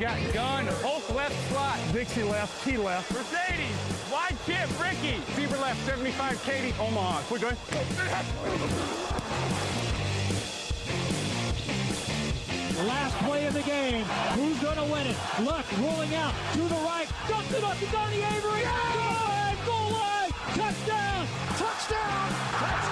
Got gun, Hulk left slot, Dixie left, T left, Mercedes, wide chip, Ricky, Fever left, 75, Katie, Omaha. We're good. The last play of the game. Who's going to win it? Luck rolling out to the right. Dumps it up to Donnie Avery. Yeah! Goal line. Touchdown. Touchdown. Touchdown. Touchdown.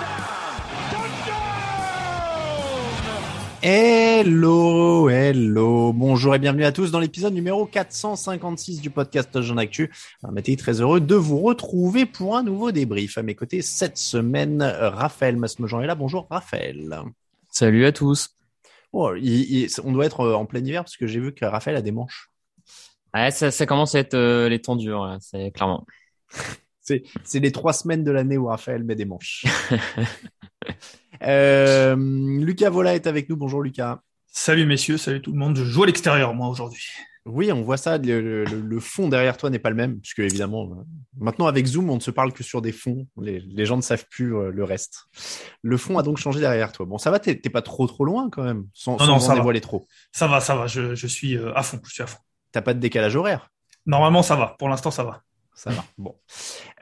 Hello, hello, bonjour et bienvenue à tous dans l'épisode numéro 456 du podcast Jean Actu. Mathieu, très heureux de vous retrouver pour un nouveau débrief. À mes côtés cette semaine, Raphaël Masmejean est là. Bonjour Raphaël. Salut à tous. Oh, il- il- on doit être en plein hiver parce que j'ai vu que Raphaël a des manches. Ouais, ça, ça commence à être euh, les temps durs, là, c'est clairement. C'est les trois semaines de l'année où Raphaël met des manches. Euh, Lucas Vola est avec nous. Bonjour Lucas. Salut messieurs, salut tout le monde. Je joue à l'extérieur moi aujourd'hui. Oui, on voit ça. Le, le- le fond derrière toi n'est pas le même, puisque évidemment, euh, maintenant avec Zoom, on ne se parle que sur des fonds. Les, les gens ne savent plus euh, le reste. Le fond a donc changé derrière toi. Bon, ça va, t'es t'es pas trop trop loin quand même, sans, Non, sans non, en ça va. dévoiler trop. Ça va, ça va, je, je suis euh, à fond, je suis à fond. T'as pas de décalage horaire? Normalement ça va, pour l'instant ça va. Ça va. Bon.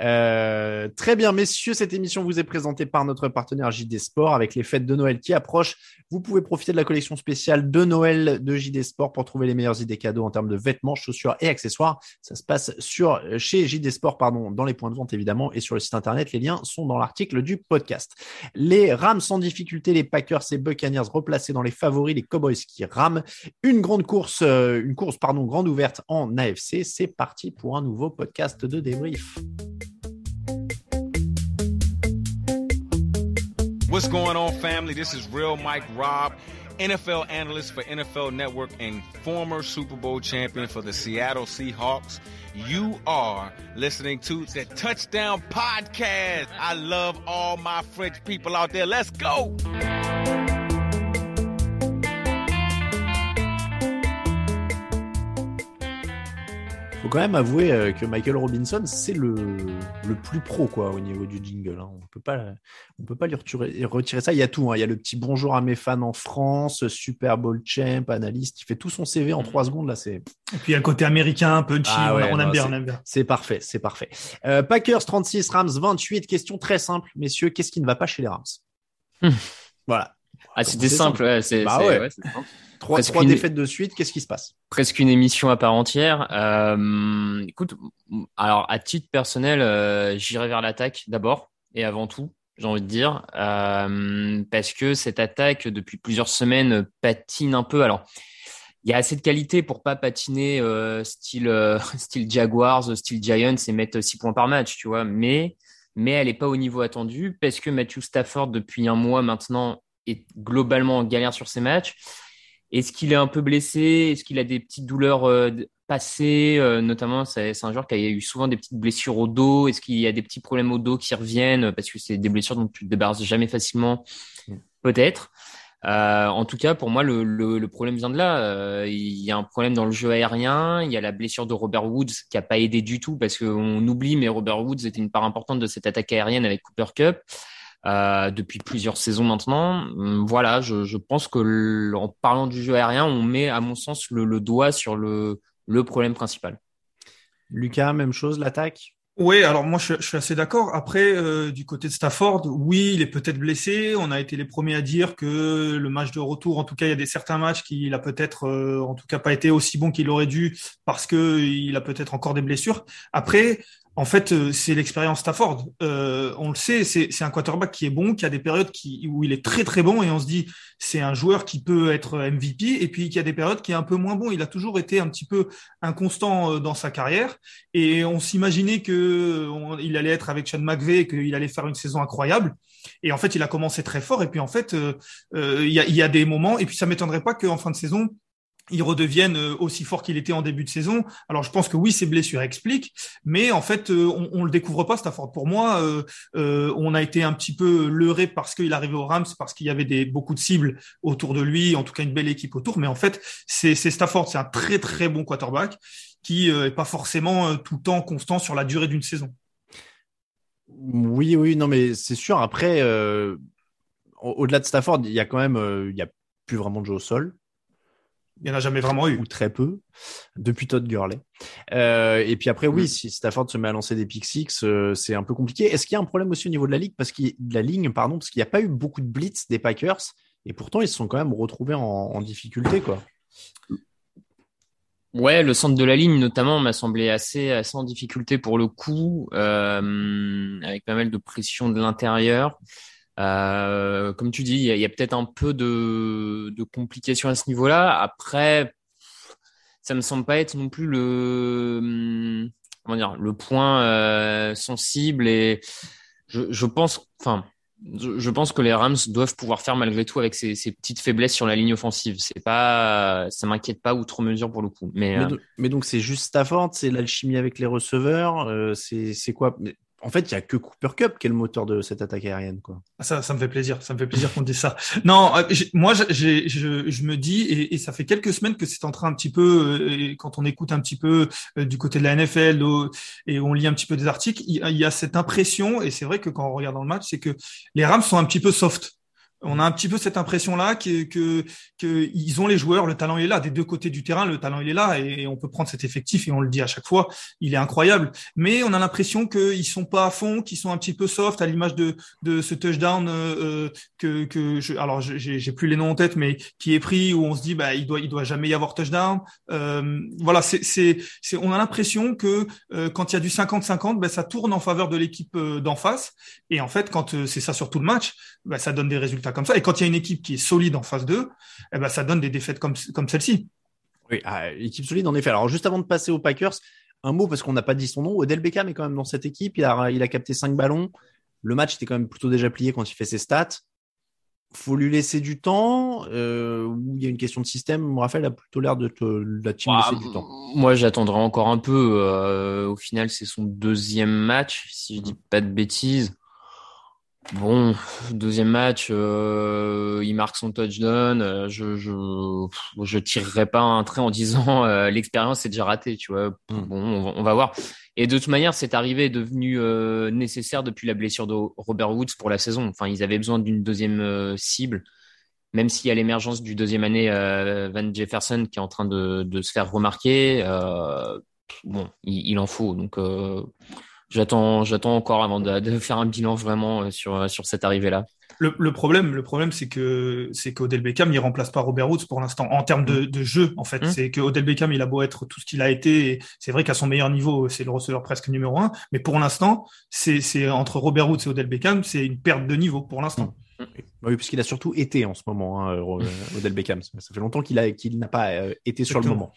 Euh, très bien, messieurs. Cette émission vous est présentée par notre partenaire JD Sport avec les fêtes de Noël qui approchent. Vous pouvez profiter de la collection spéciale de Noël de JD Sport pour trouver les meilleures idées cadeaux en termes de vêtements, chaussures et accessoires. Ça se passe sur chez JD Sport, pardon, dans les points de vente évidemment et sur le site internet. Les liens sont dans l'article du podcast. Les Rams sans difficulté, les Packers et Buccaneers replacés dans les favoris, les Cowboys qui rament. Une grande course, euh, une course pardon, grande ouverte en AFC. C'est parti pour un nouveau podcast de débrief. What's going on, family? This is Real Mike Robb, NFL analyst for NFL Network and former Super Bowl champion for the Seattle Seahawks. You are listening to the Touchdown Podcast. I love all my French people out there. Let's go! Faut quand même avouer euh, que Michael Robinson, c'est le, le plus pro quoi au niveau du jingle. hein. On peut pas, on peut pas lui retirer, retirer ça. Il y a tout. hein. Il y a le petit bonjour à mes fans en France, Super Bowl champ, analyste. Il fait tout son CV en trois secondes là. C'est Et puis il y a le côté américain, punchy, Ah on, ouais, on non, aime bien, c'est- on aime bien. c'est parfait, c'est parfait. Euh, Packers 36, Rams 28. Question très simple, messieurs. Qu'est-ce qui ne va pas chez les Rams? Hmm. Voilà. Ah, c'était simple, ouais, c'est Bah ouais. ouais, simple. Trois, Presque trois une- défaites de suite. Qu'est-ce qui se passe? presque une émission à part entière. Euh, écoute, alors à titre personnel, euh, j'irai vers l'attaque d'abord et avant tout, j'ai envie de dire, euh, parce que cette attaque depuis plusieurs semaines patine un peu. Alors, il y a assez de qualité pour pas patiner euh, style euh, style Jaguars, style Giants et mettre 6 points par match, tu vois. Mais mais elle est pas au niveau attendu parce que Matthew Stafford depuis un mois maintenant est globalement en galère sur ses matchs. Est-ce qu'il est un peu blessé? Est-ce qu'il a des petites douleurs euh, passées Euh, Notamment, c'est un joueur qui a eu souvent des petites blessures au dos. Est-ce qu'il y a des petits problèmes au dos qui reviennent Parce que c'est des blessures dont tu te débarrasses jamais facilement? Peut-être. Euh, en tout cas, pour moi, le, le, le problème vient de là. Il y a un problème dans le jeu aérien. Il y a la blessure de Robert Woods qui a pas aidé du tout parce qu'on oublie, mais Robert Woods était une part importante de cette attaque aérienne avec Cooper Cup euh, depuis plusieurs saisons maintenant. Hum, Voilà, je, je pense que l- en parlant du jeu aérien, on met, à mon sens, le, le doigt sur le, le problème principal. Lucas, même chose, l'attaque? Oui, alors moi je, je suis assez d'accord. Après, euh, du côté de Stafford, oui, il est peut-être blessé. On a été les premiers à dire que le match de retour, en tout cas, il y a des certains matchs qu'il a peut-être, euh, en tout cas, pas été aussi bon qu'il aurait dû parce que il a peut-être encore des blessures. Après, en fait, euh, c'est l'expérience Stafford. Euh, on le sait, c'est un quarterback qui est bon, qui a des périodes où il est très très bon et on se dit c'est un joueur qui peut être MVP et puis qui a des périodes qui est un peu moins bon. Il a toujours été un petit peu inconstant euh, dans sa carrière et on s'imaginait que il allait être avec Sean McVay et qu'il allait faire une saison incroyable. Et en fait, il a commencé très fort et puis en fait, il y, a, y a des moments et puis ça m'étonnerait pas qu'en fin de saison il redevienne euh, aussi fort qu'il était en début de saison. Alors je pense que oui, ses blessures expliquent, mais en fait, euh, on, on le découvre pas Stafford. Pour moi, euh, on a été un petit peu leurré parce qu'il arrivait au Rams, parce qu'il y avait beaucoup de cibles autour de lui, en tout cas une belle équipe autour. Mais en fait, c'est Stafford, c'est un très très bon quarterback qui est pas forcément tout le temps constant sur la durée d'une saison. Oui, oui, non, mais c'est sûr. Après, au-delà de Stafford, il y a quand même, il y a plus vraiment de jeu au sol. Il n'y en a jamais vraiment eu. Ou très peu, depuis Todd Gurley. Euh, et puis après, oui, mm. si Stafford se met à lancer des pick six, euh, c'est un peu compliqué. Est-ce qu'il y a un problème aussi au niveau de la ligue? Parce qu'il de la ligne, pardon, parce qu'il n'y a pas eu beaucoup de blitz des Packers et pourtant ils se sont quand même retrouvés en, difficulté, quoi. Ouais, le centre de la ligne notamment m'a semblé assez, assez en difficulté pour le coup, euh, avec pas mal de pression de l'intérieur. Euh, comme tu dis, il y a, peut-être un peu de, de complications à ce niveau-là. Après, ça me semble pas être non plus le comment dire le point euh, sensible et je, je pense, enfin, je, pense que les Rams doivent pouvoir faire malgré tout avec ces, ces petites faiblesses sur la ligne offensive. C'est pas, ça m'inquiète pas outre mesure pour le coup. Mais, mais, euh, donc c'est juste Stafford, c'est l'alchimie avec les receveurs, euh, c'est quoi? En fait, il y a que Cooper Cup qui est le moteur de cette attaque aérienne, quoi. Ah, ça, ça me fait plaisir. Ça me fait plaisir qu'on dise ça. Non, euh, moi, je, me dis, et, ça fait quelques semaines que c'est en train un petit peu, euh, quand on écoute un petit peu euh, du côté de la NFL et on lit un petit peu des articles, il, y a cette impression, et c'est vrai que quand on regarde dans le match, c'est que les Rams sont un petit peu soft on a un petit peu cette impression-là que, que, que, ils ont les joueurs, le talent est là. Des deux côtés du terrain, le talent il est là et, on peut prendre cet effectif et on le dit à chaque fois, il est incroyable. Mais on a l'impression qu'ils sont pas à fond, qu'ils sont un petit peu soft à l'image de, de ce touchdown euh, euh que, que je, alors j'ai plus les noms en tête, mais qui est pris où on se dit bah il doit il doit jamais y avoir touchdown. Euh, voilà, c'est on a l'impression que quand il y a du 50-50, ben ça tourne en faveur de l'équipe d'en face. Et en fait, quand c'est ça sur tout le match, ben, ça donne des résultats comme ça. Et quand il y a une équipe qui est solide en phase 2, eh ben, ça donne des défaites comme, comme celle-ci. Oui, ah, équipe solide en effet. Alors juste avant de passer aux Packers, un mot parce qu'on n'a pas dit son nom. Odell Beckham est quand même dans cette équipe. Il a, il a capté 5 ballons. Le match était quand même plutôt déjà plié quand il fait ses stats. Faut lui laisser du temps. Euh, il y a une question de système. Raphaël a plutôt l'air de te la team laisser du temps. Moi, j'attendrai encore un peu. Euh, au final, c'est son deuxième match, si je dis pas de bêtises. Bon, deuxième match, euh, il marque son touchdown. Euh, je je je tirerai pas un trait en disant euh, l'expérience est déjà ratée, tu vois. Hmm. Bon, on va, voir. Et de toute manière, cette arrivée est devenue nécessaire depuis la blessure de Robert Woods pour la saison. Enfin, ils avaient besoin d'une deuxième cible, même s'il y a l'émergence du deuxième année Van Jefferson qui est en train de, de se faire remarquer. bon, il, il, en faut. Donc j'attends, j'attends encore avant de, faire un bilan vraiment euh, sur, euh, sur cette arrivée-là. Le, le, problème, le problème, c'est que c'est qu'Odell Beckham, il remplace pas Robert Woods pour l'instant en termes de, mm. de jeu. En fait, mm. c'est que Odell Beckham, il a beau être tout ce qu'il a été. C'est vrai qu'à son meilleur niveau, c'est le receveur presque numéro un. Mais pour l'instant, c'est, c'est entre Robert Woods et Odell Beckham, c'est une perte de niveau pour l'instant. Bah oui, puisqu'il a surtout été en ce moment, hein, euh, Odell Beckham. Ça fait longtemps qu'il a qu'il n'a pas euh, été sur le moment.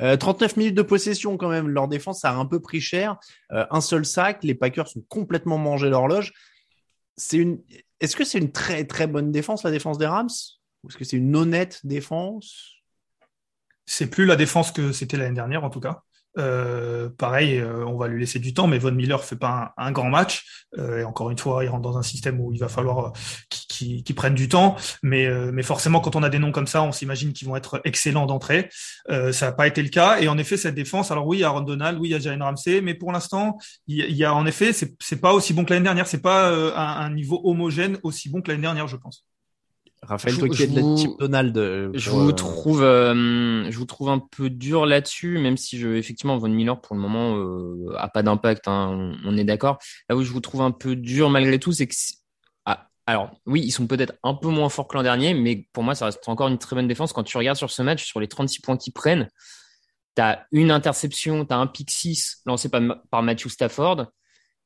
Euh, 39 minutes de possession quand même. Leur défense a un peu pris cher. Euh, un seul sac. Les Packers sont complètement mangé l'horloge. C'est une. Est-ce que c'est une très très bonne défense la défense des Rams? Ou est-ce que c'est une honnête défense? C'est plus la défense que c'était l'année dernière en tout cas. Euh, pareil, euh, on va lui laisser du temps, mais Von Miller fait pas un, grand match. Euh, et encore une fois, il rentre dans un système où il va falloir qu'il qu prenne du temps. Mais, mais forcément, quand on a des noms comme ça, on s'imagine qu'ils vont être excellents d'entrée. ça n'a pas été le cas. Et en effet, cette défense, alors oui, il y a Aaron Donald, oui, il y a Jalen Ramsey, mais pour l'instant, il, y a en effet, c'est pas aussi bon que l'année dernière. C'est pas un, un niveau homogène aussi bon que l'année dernière, je pense. Raphaël, toi qui es de la type Donald. Euh, je vous euh, trouve, euh, je vous trouve un peu dur là-dessus, même si je, effectivement, Von Miller pour le moment a pas d'impact. Hein, on, est d'accord. Là où je vous trouve un peu dur malgré tout, c'est que ah, alors oui, ils sont peut-être un peu moins forts que l'an dernier, mais pour moi, ça reste encore une très bonne défense. Quand tu regardes sur ce match, sur les 36 points qu'ils prennent, tu as une interception, tu as un pick 6 lancé par, par Matthew Stafford,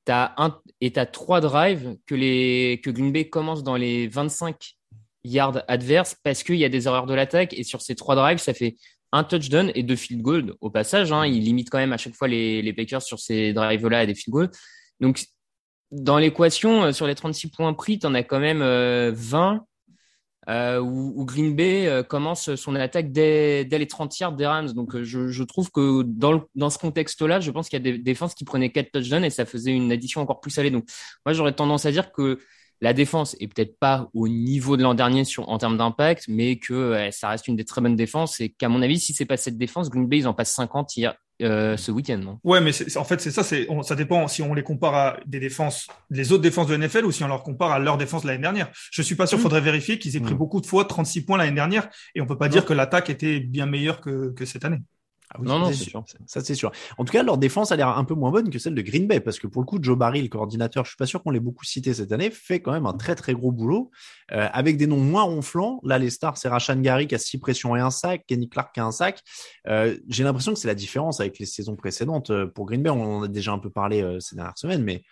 as un, et tu as trois drives que, les, que Green Bay commence dans les 25 yards adverses parce qu'il y a des erreurs de l'attaque. Et sur ces trois drives, ça fait un touchdown et deux field goals au passage. Hein. Il limite quand même à chaque fois les, les Packers sur ces drives-là à des field goals. Donc, dans l'équation, euh, sur les 36 points pris, tu en as quand même 20 euh, euh, où, Green Bay commence son attaque dès, les 30 yards des Rams. Donc je, je trouve que dans, dans ce contexte-là, je pense qu'il y a des défenses qui prenaient 4 touchdowns et ça faisait une addition encore plus salée. Donc moi, j'aurais tendance à dire que la défense est peut-être pas au niveau de l'an dernier sur, en termes d'impact, mais que ça reste une des très bonnes défenses et qu'à mon avis, si c'est pas cette défense, Green Bay, ils en passent 50 hier, euh, ce week-end. Non? Ouais, mais en fait, c'est ça. C'est ça dépend si on les compare à des défenses, les autres défenses de NFL ou si on leur compare à leur défense l'année dernière. Je suis pas sûr. Il mmh. Faudrait vérifier qu'ils aient pris mmh. beaucoup de fois 36 points l'année dernière et on peut pas dire que l'attaque était bien meilleure que, que cette année. Ah non, non, c'est sûr. Ça, c'est sûr. En tout cas, leur défense a l'air un peu moins bonne que celle de Green Bay, parce que pour le coup, Joe Barry, le coordinateur, je suis pas sûr qu'on l'ait beaucoup cité cette année, fait quand même un très très gros boulot, euh, avec des noms moins ronflants. Là, les stars, c'est Rashan Gary qui a six pressions et un sac, Kenny Clark qui a un sac. Euh, J'ai l'impression que c'est la différence avec les saisons précédentes. Euh, pour Green Bay, on en a déjà un peu parlé euh, ces dernières semaines, mais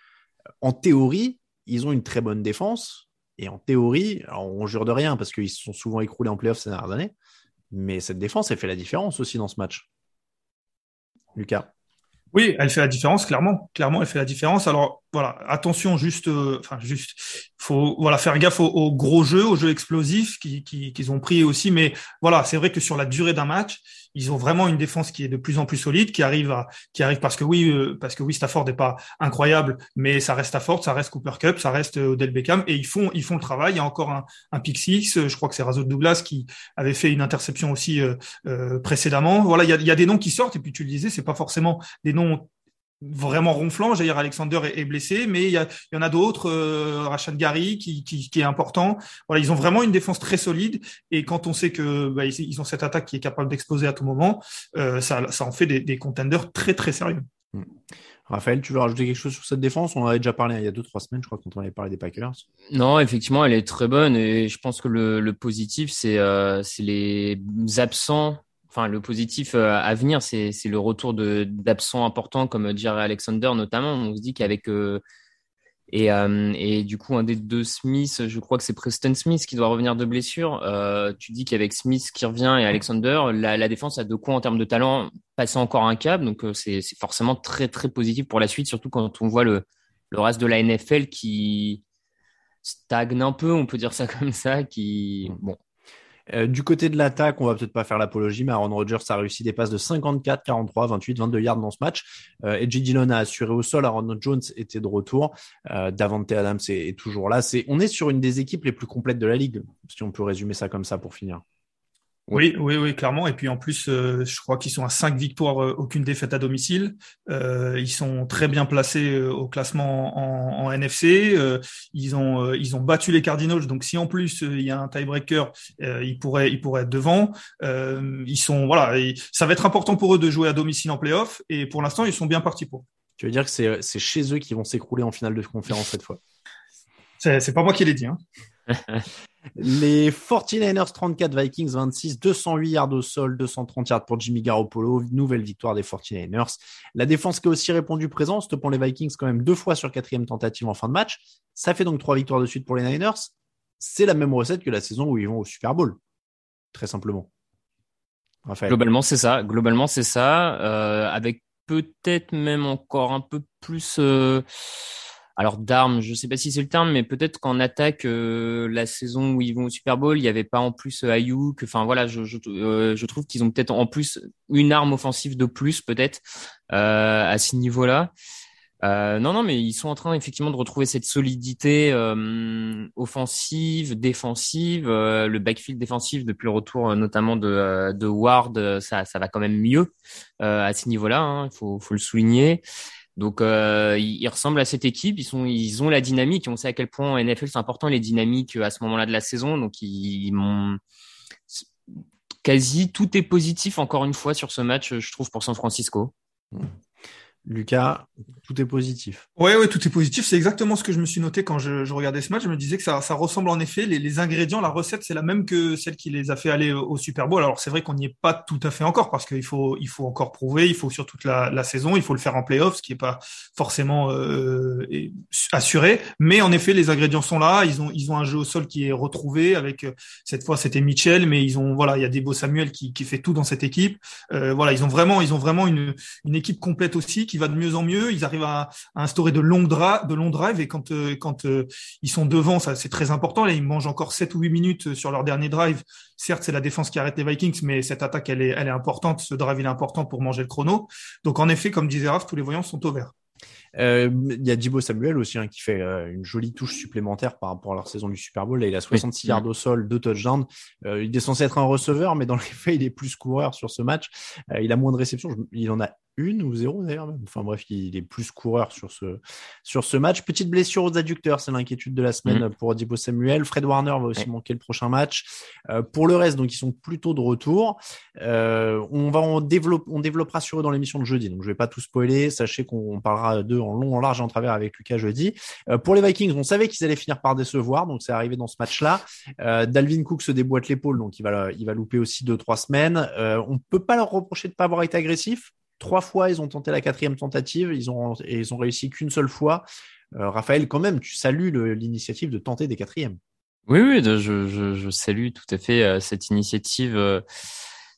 en théorie, ils ont une très bonne défense. Et en théorie, on jure de rien parce qu'ils se sont souvent écroulés en playoff ces dernières années. Mais cette défense, elle fait la différence aussi dans ce match. Lucas. Oui, elle fait la différence, clairement. Clairement, elle fait la différence. Alors, voilà, attention, juste, euh, enfin, juste, faut, voilà, faire gaffe aux, gros jeux, aux jeux explosifs qu'ils qui, ont pris aussi. Mais voilà, c'est vrai que sur la durée d'un match, ils ont vraiment une défense qui est de plus en plus solide, qui arrive à, qui arrive parce que oui, euh, parce que oui, Stafford n'est pas incroyable, mais ça reste Stafford, ça reste Cooper Cup, ça reste euh, Odell Beckham, et ils font, ils font le travail. Il y a encore un, un six, je crois que c'est Razor Douglas qui avait fait une interception aussi euh, précédemment. Voilà, il y a, y a des noms qui sortent, et puis tu le disais, c'est pas forcément des noms vraiment ronflant. J'allais dire Alexander est, blessé, mais il y, en a d'autres, euh, Rachad Gary qui, qui, est important. Voilà, ils ont vraiment une défense très solide et quand on sait que bah, ils, ont cette attaque qui est capable d'exploser à tout moment, euh, ça, ça en fait des, des contenders très très sérieux. Hmm. Raphaël, tu veux rajouter quelque chose sur cette défense? On en avait déjà parlé il y a deux trois semaines, je crois, quand on avait parlé des Packers. Non, effectivement, elle est très bonne et je pense que le, le positif, c'est euh, les absents enfin le positif euh, à venir, c'est le retour d'absents importants comme Jerry Alexander notamment. On se dit qu'avec euh, et, euh, et, du coup un des deux Smith, je crois que c'est Preston Smith qui doit revenir de blessure. tu dis qu'avec Smith qui revient et Alexander, la, la, défense a de quoi en termes de talent passer encore un cap. Donc c'est forcément très très positif pour la suite, surtout quand on voit le, le reste de la NFL qui stagne un peu, on peut dire ça comme ça, qui bon euh, du côté de l'attaque, on va peut-être pas faire l'apologie, mais Aaron Rodgers a réussi des passes de 54, 43, 28, 22 yards dans ce match. Euh, Edgy Dillon a assuré au sol. Aaron Jones était de retour. Euh, Davante Adams est, toujours là. C'est, on est sur une des équipes les plus complètes de la ligue, si on peut résumer ça comme ça pour finir. Oui, oui, oui, clairement. Et puis en plus, euh, je crois qu'ils sont à cinq victoires, euh, aucune défaite à domicile. Euh, ils sont très bien placés au classement en, en NFC. ils ont ils ont battu les Cardinals. Donc si en plus il y a un tiebreaker, ils pourraient ils pourraient être devant. ils sont voilà, ça va être important pour eux de jouer à domicile en playoff. Et pour l'instant, ils sont bien partis pour. Tu veux dire que c'est c'est chez eux qu'ils vont s'écrouler en finale de conférence cette fois? C'est c'est pas moi qui l'ai dit. Hein. Les 49ers 34, Vikings 26, 208 yards au sol, 230 yards pour Jimmy Garoppolo. Nouvelle victoire des 49ers. La défense qui a aussi répondu présent, pour les Vikings quand même deux fois sur quatrième tentative en fin de match. Ça fait donc trois victoires de suite pour les Niners. C'est la même recette que la saison où ils vont au Super Bowl. Très simplement. Globalement, c'est ça. Globalement, c'est ça. Euh, avec peut-être même encore un peu plus. Euh alors d'armes, je sais pas si c'est le terme, mais peut-être qu'en attaque euh, la saison où ils vont au Super Bowl, il n'y avait pas en plus euh, Ayuk. Enfin voilà, je, je, euh, je trouve qu'ils ont peut-être en plus une arme offensive de plus peut-être à ce niveau-là. non, non, mais ils sont en train effectivement de retrouver cette solidité offensive, défensive. le backfield défensif depuis le retour notamment de, de Ward, ça, ça va quand même mieux à ce niveau-là. Hein, il faut, faut le souligner. Donc, euh, ils, ressemblent à cette équipe. Ils sont, ils ont la dynamique. on sait à quel point en NFL c'est important les dynamiques à ce moment-là de la saison. Donc, ils, quasi tout est positif encore une fois sur ce match, je trouve pour San Francisco. Lucas, tout est positif. Oui, oui, tout est positif. C'est exactement ce que je me suis noté quand je, regardais ce match. Je me disais que ça, ressemble en effet. Les, ingrédients, la recette, c'est la même que celle qui les a fait aller au Super Bowl. Alors c'est vrai qu'on n'y est pas tout à fait encore parce qu'il faut, il faut encore prouver. Il faut sur toute la, saison. Il faut le faire en playoff, ce qui n'est pas forcément euh, assuré. Mais en effet, les ingrédients sont là. Ils ont, ils ont un jeu au sol qui est retrouvé avec euh, cette fois c'était Mitchell, mais ils ont voilà, il y a Debo Samuel qui, qui fait tout dans cette équipe. Euh, voilà, ils ont vraiment, ils ont vraiment une équipe complète aussi qui va de mieux en mieux. Ils arrivent à, instaurer de longs drives, de longs drives et quand euh, quand euh, ils sont devant, ça c'est très important. Là, ils mangent encore 7 ou 8 minutes sur leur dernier drive. Certes, c'est la défense qui arrête les Vikings, mais cette attaque elle est elle est importante. Ce drive il est important pour manger le chrono. Donc en effet, comme disait Raph, tous les voyants sont au vert. Euh, il y a Dibo Samuel aussi hein, qui fait euh, une jolie touche supplémentaire par rapport à leur saison du Super Bowl. Là, il a 66 yards au sol, deux touchdowns. Euh, il est censé être un receveur, mais dans les faits, il est plus coureur sur ce match. il a moins de réceptions. Il en a une ou zéro d'ailleurs. Enfin bref, il est plus coureur sur ce, sur ce match. Petite blessure aux adducteurs, c'est l'inquiétude de la semaine mhm. pour Dibo Samuel. Fred Warner va aussi manquer le prochain match. Euh, pour le reste, donc ils sont plutôt de retour. Euh, on va en développer, on développera sur eux dans l'émission de jeudi. Donc je vais pas tout spoiler. Sachez qu'on parlera d'eux en long, en large, en travers avec Lucas jeudi. Euh, pour les Vikings, on savait qu'ils allaient finir par décevoir, donc c'est arrivé dans ce match-là. Dalvin Cook se déboîte l'épaule, donc il va, il va louper aussi deux trois semaines. on peut pas leur reprocher de pas avoir été agressif Trois fois, ils ont tenté la quatrième tentative, ils ont, et ils ont réussi qu'une seule fois. Euh, Raphaël, quand même, tu salues l'initiative de tenter des quatrièmes. Oui, oui, je, salue tout à fait euh, cette initiative. Euh,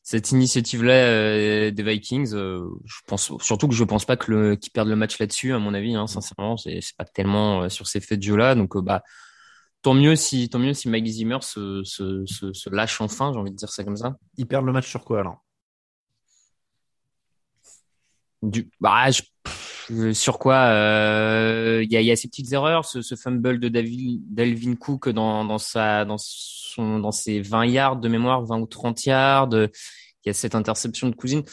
cette initiative-là des Vikings, je pense surtout que je pense pas que le, qu'ils perdent le match là-dessus, à mon avis. Hein, sincèrement, c'est, pas tellement sur ces faits de jeu-là. Donc, bah, tant mieux si, tant mieux si Mike Zimmer se, se, se lâche enfin. J'ai envie de dire ça comme ça. Ils perdent le match sur quoi alors? Du, bah, sur quoi euh, il y, a, y, a, ces petites erreurs, ce, ce fumble de David, Delvin Cook dans, dans, sa, dans, son, dans ses 20 yards de mémoire, 20 ou 30 yards. Il y a cette interception de Cousine.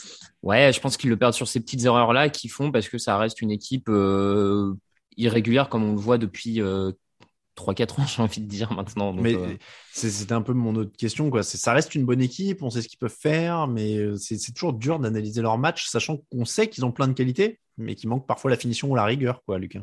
Ouais, je pense qu'ils le perdent sur ces petites erreurs-là qui font parce que ça reste une équipe euh, irrégulière comme on le voit depuis euh, 3-4 ans, j'ai envie de dire maintenant. mais euh, c'était un peu mon autre question. Quoi. Ça reste une bonne équipe, on sait ce qu'ils peuvent faire, mais euh, c'est toujours dur d'analyser leur match, sachant qu'on sait qu'ils ont plein de qualités, mais qu'il manque parfois la finition ou la rigueur, quoi, Lucas.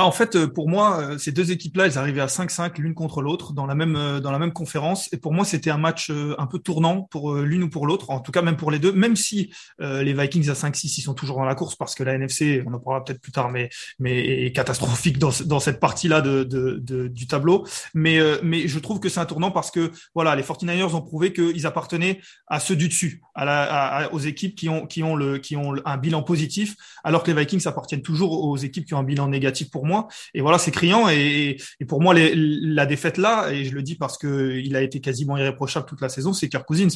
Bah, en fait, euh, pour moi, euh, ces deux équipes-là, elles arrivaient à 5-5 l'une contre l'autre dans la même euh, dans la même conférence. Et pour moi, c'était un match un peu tournant pour l'une ou pour l'autre. En tout cas, même pour les deux. Même si les Vikings à 5-6, ils sont toujours dans la course parce que la NFC, on en parlera peut-être plus tard, mais mais est catastrophique dans dans cette partie-là du tableau. Mais mais je trouve que c'est un tournant parce que voilà, les 49ers ont prouvé qu'ils appartenaient à ceux du dessus, à la, aux équipes qui ont qui ont le qui ont un bilan positif, alors que les Vikings appartiennent toujours aux équipes qui ont un bilan négatif pour moi. Et voilà, c'est criant. Et, pour moi, la défaite là, et je le dis parce que il a été quasiment irréprochable toute la saison, c'est Kirk Cousins.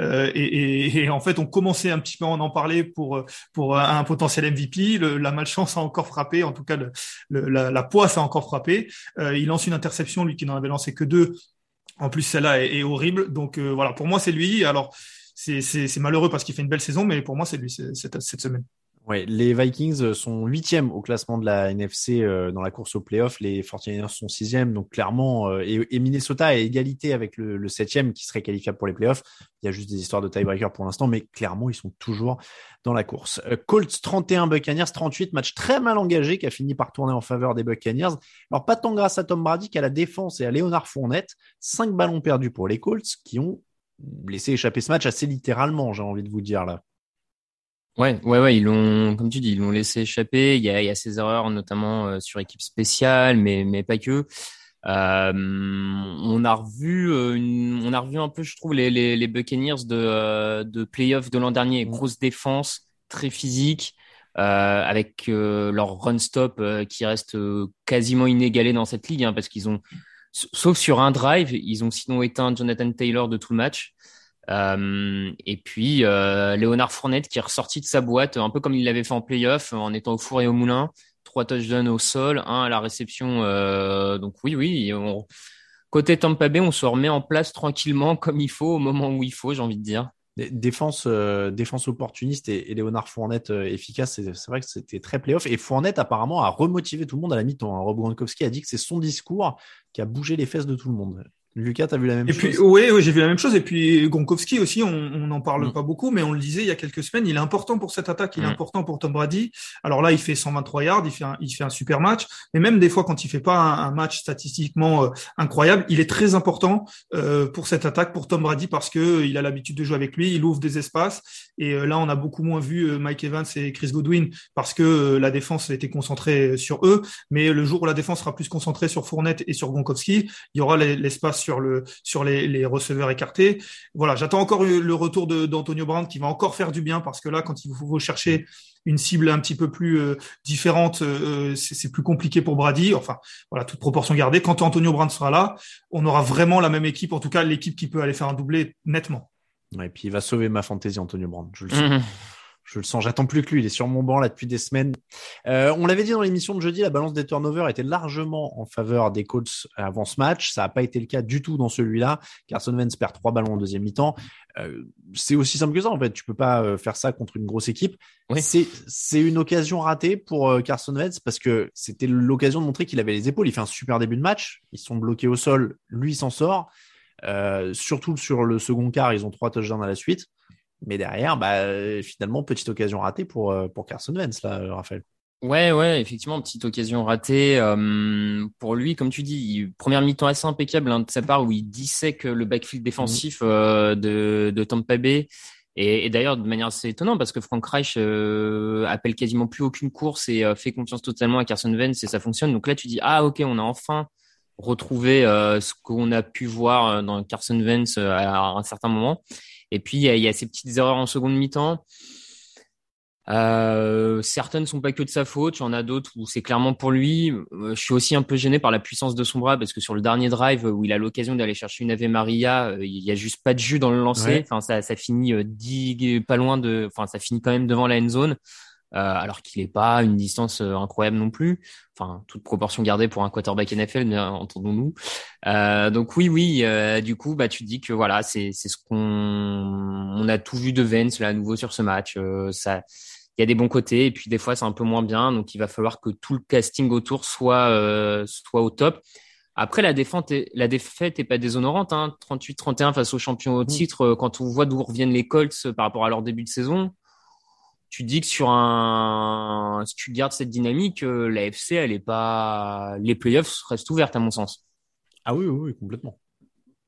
Euh, et, en fait, on commençait un petit peu à en parler pour pour un potentiel MVP. la malchance a encore frappé. En tout cas, la, poisse a encore frappé. Euh, il lance une interception, lui qui n'en avait lancé que deux. En plus, celle-là est, horrible. Donc euh, voilà, pour moi, c'est lui. Alors c'est malheureux parce qu'il fait une belle saison, mais pour moi, c'est lui cette semaine. Les Vikings euh, sont huitièmes au classement de la NFC euh, dans la course au playoff. Les 49ers sont sixièmes, donc clairement, euh, et, Minnesota à égalité avec le, septième qui serait qualifiable pour les playoffs. Il y a juste des histoires de tiebreaker pour l'instant, mais clairement, ils sont toujours dans la course. Colts 31, Buccaneers 38, match très mal engagé qui a fini par tourner en faveur des Buccaneers. Alors pas tant grâce à Tom Brady qu'à la défense et à Leonard Fournette. Cinq ballons perdus pour les Colts qui ont laissé échapper ce match assez littéralement, j'ai envie de vous dire là. Ouais, ouais, ouais, ils l'ont, comme tu dis, ils l'ont laissé échapper. Il y a, il y a ces erreurs, notamment euh, sur équipe spéciale, mais, mais pas que. Euh, on a revu, euh, une, on a revu un peu, je trouve, les, les, les Buccaneers de, euh, de playoff de l'an dernier. Grosse défense, très physique, avec leur run stop qui reste quasiment inégalé dans cette ligue, hein, parce qu'ils ont, sauf sur un drive, ils ont sinon éteint Jonathan Taylor de tout le match. Euh, et puis euh, Léonard Fournette qui est ressorti de sa boîte, un peu comme il l'avait fait en playoff, en étant au four et au moulin. Trois touchdowns au sol, un à la réception. Euh, donc oui, oui. Côté Tampa Bay, on se remet en place tranquillement comme il faut au moment où il faut, j'ai envie de dire. Défense, défense opportuniste et, Léonard Fournette efficace, c'est vrai que c'était très playoff. Et Fournette apparemment a remotivé tout le monde à la mi-temps. Hein. Rob Gronkowski a dit que c'est son discours qui a bougé les fesses de tout le monde. Lucas, t'as vu la même et chose? puis, oui, oui, j'ai vu la même chose. Et puis, Gronkowski aussi, on n'en parle Mm. pas beaucoup, mais on le disait il y a quelques semaines, il est important pour cette attaque, il est Mm. important pour Tom Brady. Alors là, il fait 123 yards, il fait un, il fait un super match. Mais même des fois, quand il fait pas un, un match statistiquement euh, incroyable, il est très important euh, pour cette attaque, pour Tom Brady, parce que euh, il a l'habitude de jouer avec lui, il ouvre des espaces. Et euh, là, on a beaucoup moins vu Mike Evans et Chris Godwin parce que la défense était concentrée sur eux. Mais le jour où la défense sera plus concentrée sur Fournette et sur Gronkowski, il y aura les- l'espace sur le sur les, les receveurs écartés. Voilà, j'attends encore le retour de- d'Antonio Brown qui va encore faire du bien parce que là, quand il faut chercher une cible un petit peu plus euh, différente, euh, c'est c'est plus compliqué pour Brady. Enfin, voilà, toute proportion gardée. Quand Antonio Brown sera là, on aura vraiment la même équipe, en tout cas l'équipe qui peut aller faire un doublé nettement. Ouais, Et puis il va sauver ma fantaisie, Antonio Brown. Je le sens. Mhm. Je le sens, j'attends plus que lui. Il est sur mon banc là depuis des semaines. Euh, on l'avait dit dans l'émission de jeudi, la balance des turnovers était largement en faveur des Colts avant ce match. Ça n'a pas été le cas du tout dans celui-là. Carson Wentz perd trois ballons en deuxième mi-temps. Euh, c'est aussi simple que ça en fait. Tu peux pas euh, faire ça contre une grosse équipe. Oui. C'est c'est une occasion ratée pour euh, Carson Wentz parce que c'était l'occasion de montrer qu'il avait les épaules. Il fait un super début de match. Ils sont bloqués au sol. Lui s'en sort. Euh, surtout sur le second quart, ils ont trois touchdowns à la suite. Mais derrière, bah, euh, finalement, petite occasion ratée pour, euh, pour Carson Wentz, là, euh, Raphaël. Ouais, ouais, effectivement, petite occasion ratée. euh, pour lui, comme tu dis, il- première mi-temps assez impeccable hein, de sa part où il dissèque le backfield défensif euh, de, de Tampa Bay. Et, et d'ailleurs, de manière assez étonnante, parce que Frank Reich euh, appelle quasiment plus aucune course et fait confiance totalement à Carson Wentz et ça fonctionne. Donc là, tu dis, ah ok, on a enfin retrouvé ce qu'on a pu voir dans Carson Wentz à un certain moment. Et puis, il y y a ces petites erreurs en seconde mi-temps. Euh, certaines sont pas que de sa faute, il y en a d'autres où c'est clairement pour lui. Euh, je suis aussi un peu gêné par la puissance de son bras parce que sur le dernier drive où il a l'occasion d'aller chercher une Ave Maria, euh, il y a juste pas de jus dans le lancer. Ouais. Enfin, ça, ça finit euh, dix, pas loin de, enfin, ça finit quand même devant la end zone. Euh, alors qu'il est pas une distance euh, incroyable non plus. Enfin, toute proportion gardée pour un quarterback NFL, entendons-nous. Euh, donc oui, oui. euh, du coup, bah tu dis que voilà, c'est c'est ce qu'on on a tout vu de Vance là à nouveau sur ce match. Euh, ça, il y a des bons côtés et puis des fois c'est un peu moins bien. Donc il va falloir que tout le casting autour soit euh, soit au top. Après la défense, est, la défaite est pas déshonorante. Hein, 38-31 face aux champions au titre. euh, Quand on voit d'où reviennent les Colts par rapport à leur début de saison, tu dis que sur un, si tu gardes cette dynamique, euh, la FC, elle est pas, les playoffs restent ouvertes à mon sens. Ah oui, oui, oui, complètement.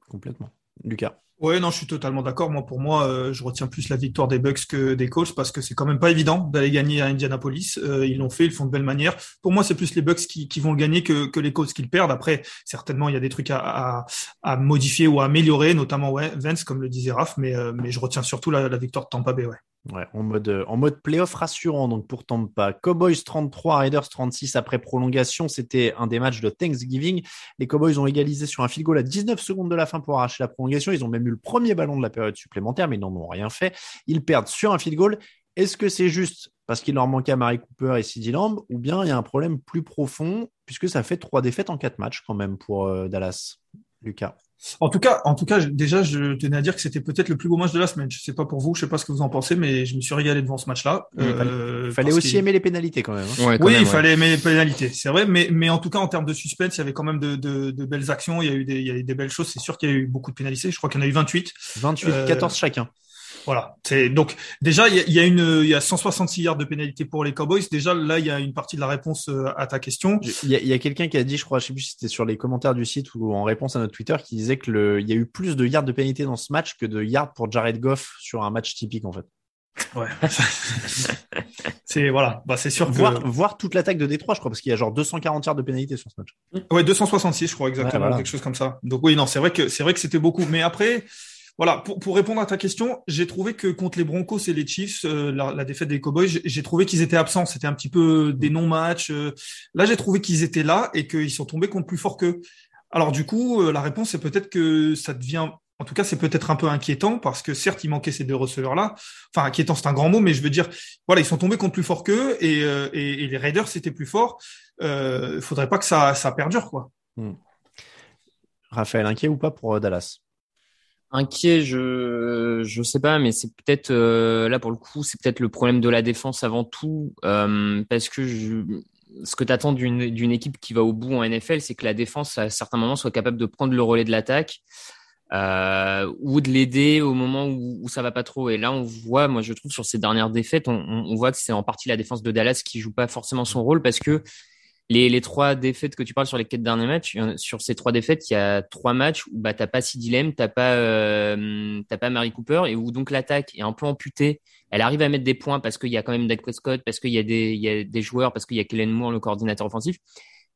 Complètement. Lucas. Ouais, non, je suis totalement d'accord. Moi, pour moi, euh, je retiens plus la victoire des Bucks que des Colts parce que c'est quand même pas évident d'aller gagner à Indianapolis. Euh, ils l'ont fait, ils le font de belle manière. Pour moi, c'est plus les Bucks qui, vont le gagner que, les Colts qui le perdent. Après, certainement, il y a des trucs à, modifier ou à améliorer, notamment Vance, comme le disait Raph, mais, euh, je retiens surtout la, victoire de Tampa Bay. Ouais. Ouais, en mode, en mode playoff rassurant, donc pour Tampa. Cowboys 33, Raiders 36 après prolongation. C'était un des matchs de Thanksgiving. Les Cowboys ont égalisé sur un field goal à 19 secondes de la fin pour arracher la prolongation. Ils ont même eu premier ballon de la période supplémentaire, mais ils n'en ont rien fait. Ils perdent sur un field goal. Est-ce que c'est juste parce qu'il leur manquait à Mary Cooper et CD Lamb, ou bien il y a un problème plus profond, puisque ça fait trois défaites en quatre matchs quand même pour euh, Dallas Lucas? En tout cas, en tout cas, déjà, je tenais à dire que c'était peut-être le plus beau match de la semaine. Je sais pas pour vous, je sais pas ce que vous en pensez, mais je me suis régalé devant ce match-là. Euh, Il fallait parce aussi qu'il- aimer les pénalités quand même. hein. Ouais, quand Oui, même, il ouais. fallait aimer les pénalités, c'est vrai, mais, mais en tout cas, en termes de suspense, il y avait quand même de, de, de belles actions, il y a eu des, il y a eu des belles choses. C'est sûr qu'il y a eu beaucoup de pénalités. Je crois qu'il y en a eu 28. 28, Euh, 14 chacun. Voilà. C'est donc déjà il y a, il y a une, il y a 166 yards de pénalité pour les Cowboys. Déjà là, il y a une partie de la réponse euh, à ta question. Il y a, quelqu'un qui a dit, je crois, je sais plus si c'était sur les commentaires du site ou en réponse à notre Twitter, qui disait que le, il y a eu plus de yards de pénalité dans ce match que de yards pour Jared Goff sur un match typique en fait. Ouais. c'est voilà. Bah c'est sûr que Voir, voir toute l'attaque de Détroit, je crois, parce qu'il y a genre 240 yards de pénalité sur ce match. Ouais, 266, je crois exactement, Ouais, voilà. quelque chose comme ça. Donc oui, non, c'est vrai que c'est vrai que c'était beaucoup. Mais après, voilà, pour, pour répondre à ta question, j'ai trouvé que contre les Broncos et les Chiefs, euh, la, la défaite des Cowboys, j'ai- trouvé qu'ils étaient absents. C'était un petit peu des non-matchs. euh. Là, j'ai trouvé qu'ils étaient là et qu'ils sont tombés contre plus fort qu'eux. Alors du coup, euh, la réponse c'est peut-être que ça devient, en tout cas, c'est peut-être un peu inquiétant parce que certes, il manquait ces deux receveurs-là. Enfin, inquiétant, c'est un grand mot, mais je veux dire, voilà, ils sont tombés contre plus fort qu'eux et, euh, et, et les Raiders c'était plus fort. Euh, faudrait pas que ça, ça perdure, quoi. Raphaël, inquiet ou pas pour Dallas? Inquiet, je je sais pas, mais c'est peut-être euh, là pour le coup, c'est peut-être le problème de la défense avant tout, euh, parce que ce que tu attends d'une équipe qui va au bout en NFL, c'est que la défense, à certains moments, soit capable de prendre le relais de l'attaque euh, ou de l'aider au moment où, où ça va pas trop. Et là, on voit, moi, je trouve, sur ces dernières défaites, on, on voit que c'est en partie la défense de Dallas qui joue pas forcément son rôle parce que les, les trois défaites que tu parles sur les quatre derniers matchs, sur ces trois défaites, il y a trois matchs où bah t'as pas Sid Dilem, t'as pas euh, t'as pas Mary Cooper et où donc l'attaque est un peu amputée. Elle arrive à mettre des points parce qu'il y a quand même Dak Prescott, parce qu'il y a des il y a des joueurs, parce qu'il y a Kellen Moore le coordinateur offensif.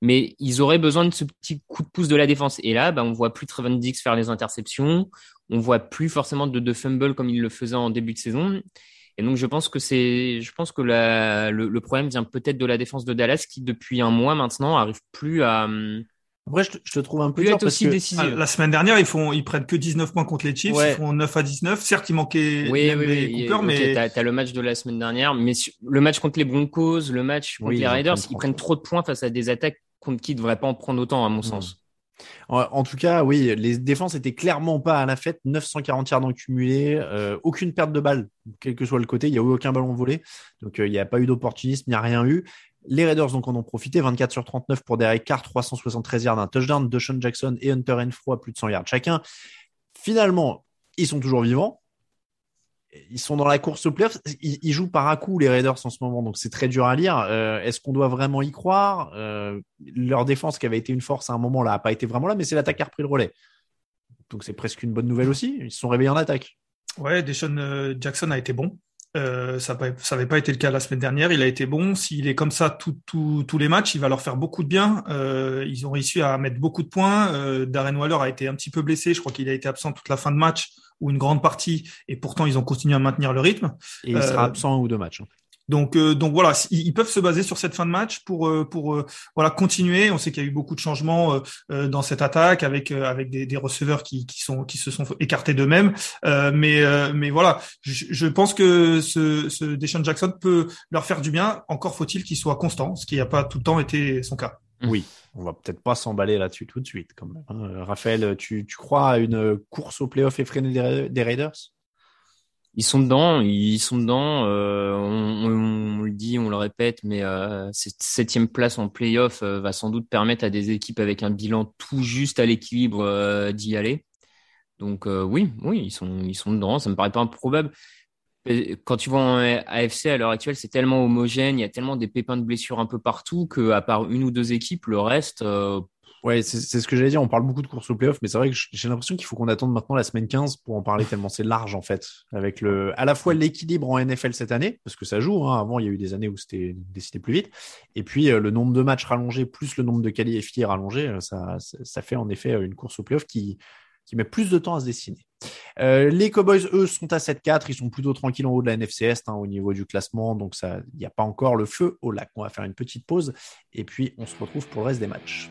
Mais ils auraient besoin de ce petit coup de pouce de la défense. Et là, bah, on voit plus Trevon Dix faire les interceptions. On voit plus forcément de, de fumble comme il le faisait en début de saison. Et donc je pense que c'est, je pense que la, le, le, problème vient peut-être de la défense de Dallas qui depuis un mois maintenant arrive plus à. Hum, Après, je te, je te trouve un peu être aussi que... décisif. Ah, la semaine dernière, ils font, ils prennent que 19 points contre les Chiefs, Ouais. ils font 9 à 19. Certes, il manquait Oui, oui, les oui. Cooper, ok, mais t'as, t'as le match de la semaine dernière, mais le match contre les Broncos, le match contre les Raiders, ils prennent trop de points face à des attaques contre qui ne devraient pas en prendre autant, à mon sens. En, tout cas, oui, les défenses étaient clairement pas à la fête. 940 yards en cumulé, euh, aucune perte de balle, quel que soit le côté. Il n'y a eu aucun ballon volé. Donc, euh, il n'y a pas eu d'opportunisme, il n'y a rien eu. Les Raiders donc en ont profité, 24 sur 39 pour Derek Carr, 373 yards, un touchdown, DeShaun Jackson et Hunter Renfro à plus de 100 yards chacun. Finalement, ils sont toujours vivants. Ils sont dans la course au playoff. Ils, jouent par à coup les Raiders en ce moment, donc c'est très dur à lire. Euh, Est-ce qu'on doit vraiment y croire? Euh, Leur défense, qui avait été une force à un moment, là, a pas été vraiment là, mais c'est l'attaque qui a repris le relais. Donc c'est presque une bonne nouvelle aussi. Ils se sont réveillés en attaque. ouais, Deshaun euh, Jackson a été bon. Euh, ça n'avait pas été le cas la semaine dernière. Il a été bon. S'il est comme ça tout, tout- tous les matchs, il va leur faire beaucoup de bien. Euh, ils ont réussi à mettre beaucoup de points. Euh, Darren Waller a été un petit peu blessé. Je crois qu'il a été absent toute la fin de match ou une grande partie. Et pourtant, ils ont continué à maintenir le rythme. Et il Euh, sera absent un ou deux matchs. hein. Donc, euh, donc voilà, ils, ils peuvent se baser sur cette fin de match pour euh, pour euh, voilà continuer. On sait qu'il y a eu beaucoup de changements euh, euh, dans cette attaque avec euh, avec des, des receveurs qui, qui sont qui se sont écartés d'eux-mêmes. Euh, mais euh, mais voilà, je, je pense que ce, ce Deshaun Jackson peut leur faire du bien. Encore faut-il qu'il soit constant, ce qui n'a pas tout le temps été son cas. Oui, on va peut-être pas s'emballer là-dessus tout de suite. Quand même, hein. Euh, Raphaël, tu, tu crois à une course au playoff effrénée des, Ra- des Raiders? Ils sont dedans, ils sont dedans. euh, on, le dit, on le répète, mais euh, cette septième place en playoff euh, va sans doute permettre à des équipes avec un bilan tout juste à l'équilibre d'y aller. Donc oui, oui, ils sont, ils sont dedans. Ça me paraît pas improbable. Quand tu vois en AFC à l'heure actuelle, c'est tellement homogène, il y a tellement des pépins de blessures un peu partout que à part une ou deux équipes, le reste, Ouais, c'est ce que j'allais dire. On parle beaucoup de course au playoff, mais c'est vrai que j'ai l'impression qu'il faut qu'on attende maintenant la semaine 15 pour en parler tellement c'est large en fait. Avec le, à la fois l'équilibre en NFL cette année, parce que ça joue. Hein. Avant, il y a eu des années où c'était décidé plus vite. Et puis euh, le nombre de matchs rallongés plus le nombre de qualifiés rallongés, euh, ça, fait en effet euh, une course au playoff qui, met plus de temps à se dessiner. Les Cowboys, eux, sont à 7-4. Ils sont plutôt tranquilles en haut de la NFC Est hein, au niveau du classement. Donc, il n'y a pas encore le feu au lac. On va faire une petite pause et puis on se retrouve pour le reste des matchs.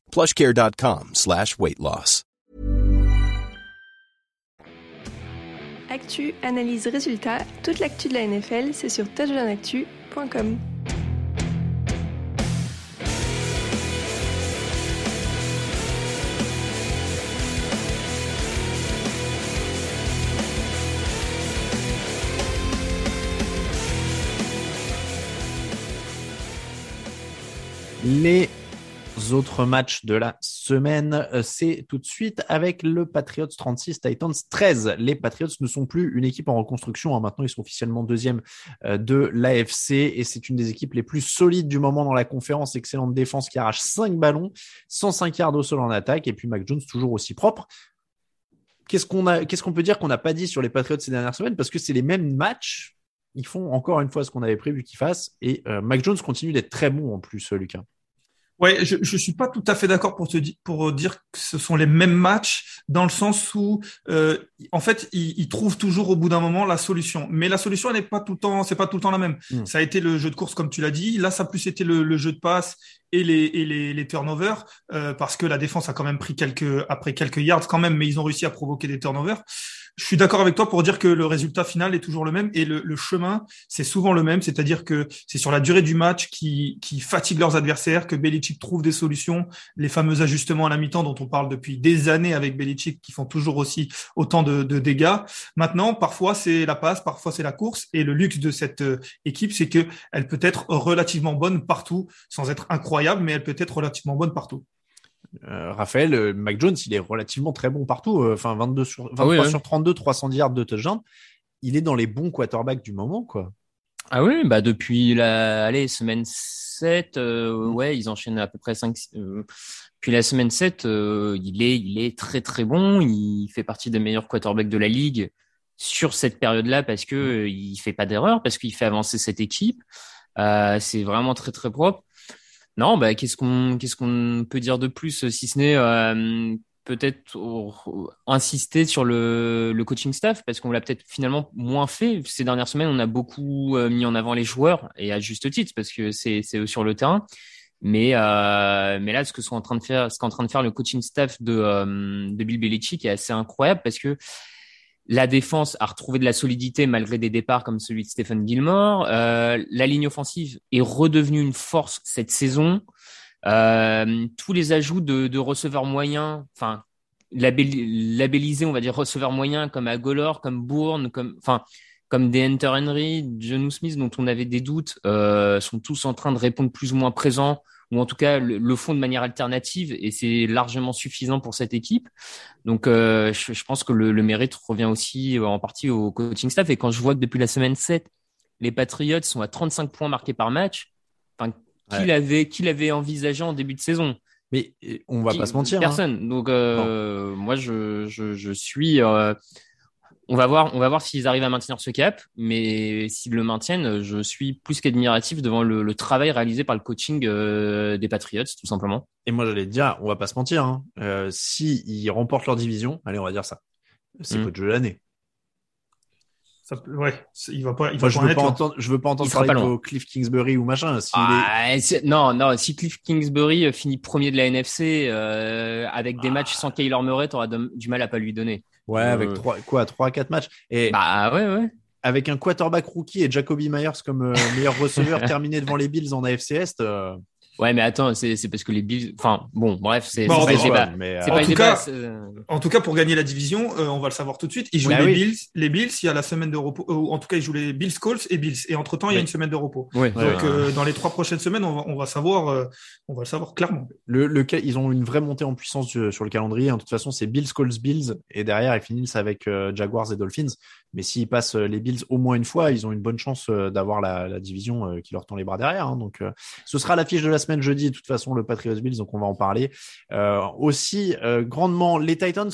plushcare.com slash weight loss. Actu, analyse, résultat, toute l'actu de la NFL, c'est sur touchdownactu.com. Les autres matchs de la semaine, euh, c'est tout de suite avec le Patriots 36, Titans 13. Les Patriots ne sont plus une équipe en reconstruction. Hein. Maintenant, ils sont officiellement deuxième euh, de l'AFC et c'est une des équipes les plus solides du moment dans la conférence. Excellente défense qui arrache 5 ballons, 105 yards au sol en attaque et puis Mac Jones toujours aussi propre. Qu'est-ce qu'on peut dire qu'on n'a pas dit sur les Patriots ces dernières semaines? Parce que c'est les mêmes matchs. Ils font encore une fois ce qu'on avait prévu qu'ils fassent et euh, Mac Jones continue d'être très bon en plus, Lucas. Ouais, je je suis pas tout à fait d'accord pour te dire pour dire que ce sont les mêmes matchs dans le sens où euh, en fait ils, ils, trouvent toujours au bout d'un moment la solution, mais la solution elle n'est pas tout le temps c'est pas tout le temps la même. Mm. Ça a été le jeu de course comme tu l'as dit, là ça a plus été le, le jeu de passe et les et les, les turnovers euh, parce que la défense a quand même pris quelques après quelques yards quand même, mais ils ont réussi à provoquer des turnovers je suis d'accord avec toi pour dire que le résultat final est toujours le même et le, le chemin, c'est souvent le même, c'est-à-dire que c'est sur la durée du match qui, qui fatigue leurs adversaires, que Belichick trouve des solutions, les fameux ajustements à la mi-temps dont on parle depuis des années avec Belichick qui font toujours aussi autant de, de dégâts. Maintenant, parfois c'est la passe, parfois c'est la course et le luxe de cette euh, équipe, c'est que elle peut être relativement bonne partout, sans être incroyable, mais elle peut être relativement bonne partout. Euh, Raphaël, euh, Mac Jones, il est relativement très bon partout. Euh, enfin, 22 sur, 23 ah oui, sur 32, 300 yards de touchdown. Il est dans les bons quarterbacks du moment, quoi. Ah oui, bah depuis la allez, semaine 7, euh, ouais, ils enchaînent à peu près 5. Euh, puis la semaine 7, euh, il, est, il est très très bon. Il fait partie des meilleurs quarterbacks de la ligue sur cette période-là parce que il fait pas d'erreur, parce qu'il fait avancer cette équipe. c'est vraiment très très propre. Non, bah, qu'est-ce qu'on qu'est-ce qu'on peut dire de plus si ce n'est euh, peut-être insister sur le, le coaching staff? Parce qu'on l'a peut-être finalement moins fait ces dernières semaines. On a beaucoup euh, mis en avant les joueurs et à juste titre parce que c'est c'est eux sur le terrain. Mais euh, mais là, ce que sont en train de faire, ce qu'est en train de faire le coaching staff de euh, de Bill Belichick est assez incroyable parce que la défense a retrouvé de la solidité malgré des départs comme celui de Stephen Gilmore. Euh, la ligne offensive est redevenue une force cette saison. Euh, tous les ajouts de, de receveurs moyens, enfin labellisés, on va dire receveurs moyens comme Agolor, comme Bourne, comme enfin comme Henry, John Smith dont on avait des doutes, euh, sont tous en train de répondre plus ou moins présents ou en tout cas le, le font de manière alternative et c'est largement suffisant pour cette équipe. Donc euh, je, je, pense que le, le, mérite revient aussi en partie au coaching staff et quand je vois que depuis la semaine 7, les Patriots sont à 35 points marqués par match, enfin qui ouais. l'avait qui l'avait envisagé en début de saison? Mais on va qui, pas se mentir. Personne. Hein. Donc euh, moi je, je, je suis euh, on va voir, on va voir s'ils arrivent à maintenir ce cap, mais s'ils le maintiennent, je suis plus qu'admiratif devant le, le, travail réalisé par le coaching euh, des Patriots, tout simplement. Et moi, j'allais te dire, on va pas se mentir, hein, euh, si ils remportent leur division, allez, on va dire ça, c'est mmh. coach de l'année. Ouais, il va pas. Il Enfin, je, veux pas entendre, je veux pas entendre parler de Cliff Kingsbury ou machin. Si ah, est... Non, non. Si Cliff Kingsbury euh, finit premier de la NFC euh, avec des ah. matchs sans Kyler Murray, t'auras du mal à pas lui donner. Ouais, euh... avec trois, quoi, trois, quatre matchs. Et bah ouais, ouais. Avec un quarterback rookie et Jacoby Myers comme euh, meilleur receveur terminé devant les Bills en AFC Est. Euh... Ouais, mais attends, c'est parce que les Bills. Enfin, bon, bref, c'est bon, pas, débat. Mais euh... pas en, tout débat, cas, en tout cas, pour gagner la division, euh, on va le savoir tout de suite. Ils jouent bah, les, oui. Bills, les Bills. Il y a la semaine de repos. Euh, en tout cas, ils jouent les Bills, Colts et Bills. Et entre temps, oui. il y a une semaine de repos. Oui. Donc, euh, dans les trois prochaines semaines, on va, on va savoir, euh, on va le savoir clairement. Le, le, ils ont une vraie montée en puissance sur le calendrier. En toute façon, c'est Bills, Colts, Bills, et derrière, ils finissent avec euh, Jaguars et Dolphins. Mais s'ils passent les Bills au moins une fois, ils ont une bonne chance d'avoir la, la, division qui leur tend les bras derrière. Hein. Donc, ce sera l'affiche de la semaine jeudi. De toute façon, le Patriots Bills, donc on va en parler. Euh, aussi, euh, grandement, les Titans,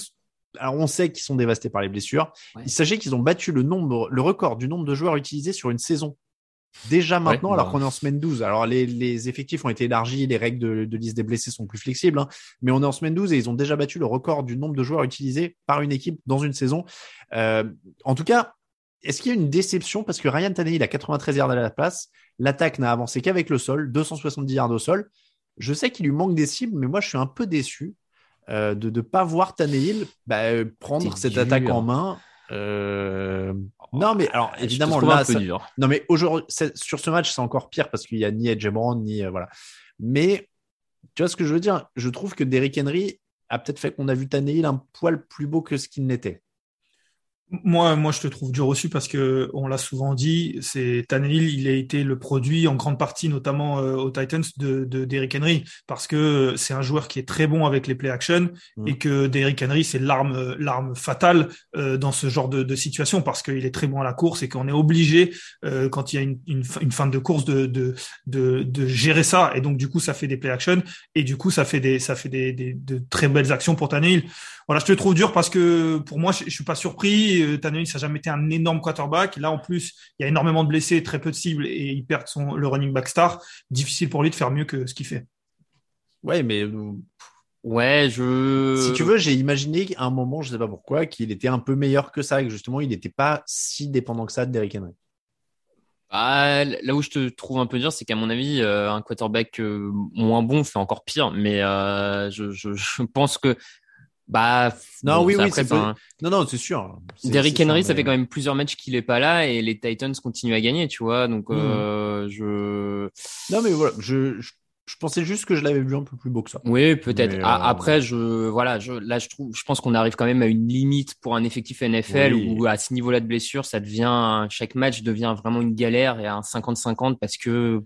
alors on sait qu'ils sont dévastés par les blessures. Ouais. Il s'agit qu'ils ont battu le nombre, le record du nombre de joueurs utilisés sur une saison. Déjà maintenant, ouais, alors qu'on est en semaine 12. Alors les, les, effectifs ont été élargis, les règles de, de liste des blessés sont plus flexibles, hein, mais on est en semaine 12 et ils ont déjà battu le record du nombre de joueurs utilisés par une équipe dans une saison. Euh, en tout cas, est-ce qu'il y a une déception? Parce que Ryan Tannehill a 93 yards à la place, l'attaque n'a avancé qu'avec le sol, 270 yards au sol. Je sais qu'il lui manque des cibles, mais moi, je suis un peu déçu euh, de ne pas voir Tannehill bah, prendre cette dur. attaque en main. Euh... Oh, non, mais alors évidemment, là, ça... non, mais aujourd'hui, sur ce match, c'est encore pire parce qu'il n'y a ni Edge ni. Euh, voilà. Mais tu vois ce que je veux dire? Je trouve que Derrick Henry a peut-être fait qu'on a vu Tannehill un poil plus beau que ce qu'il n'était. Moi, moi, je te trouve dur aussi parce que on l'a souvent dit, c'est Tannehill, il a été le produit en grande partie, notamment euh, aux Titans, de, de Derrick Henry, parce que c'est un joueur qui est très bon avec les play action Mm. et que Derrick Henry, c'est l'arme, l'arme fatale euh, dans ce genre de, de situation parce qu'il est très bon à la course et qu'on est obligé, euh, quand il y a une, une, fin- une fin de course, de, de, de, de gérer ça. Et donc, du coup, ça fait des play action et du coup, ça fait des, ça fait des, des de très belles actions pour Tannehill. Voilà, je te trouve dur parce que pour moi, je, je suis pas surpris. Euh, Tannehill, ça n'a jamais été un énorme quarterback. Là, en plus, il y a énormément de blessés, très peu de cibles et il perd son, le running back star. Difficile pour lui de faire mieux que ce qu'il fait. Ouais, mais euh, Ouais, je. si tu veux, j'ai imaginé à un moment, je sais pas pourquoi, qu'il était un peu meilleur que ça et que justement, il n'était pas si dépendant que ça de Derrick Henry. Ah, là où je te trouve un peu dur, c'est qu'à mon avis, euh, un quarterback euh, moins bon fait encore pire. Mais euh, je, je, je pense que bah Non, bon, oui, oui, après, c'est enfin, Non, non, c'est sûr. C'est- Derrick c'est Henry, ça mais- fait quand même plusieurs matchs qu'il est pas là et les Titans continuent à gagner, tu vois. Donc Mhm. euh, je Non, mais voilà, je, je, je pensais juste que je l'avais vu un peu plus beau que ça. Oui, peut-être. Mais, euh, Après, je, voilà, je, là, je trouve, je pense qu'on arrive quand même à une limite pour un effectif NFL Oui. où, à ce niveau-là de blessure, ça devient, chaque match devient vraiment une galère et un 50-50 parce que,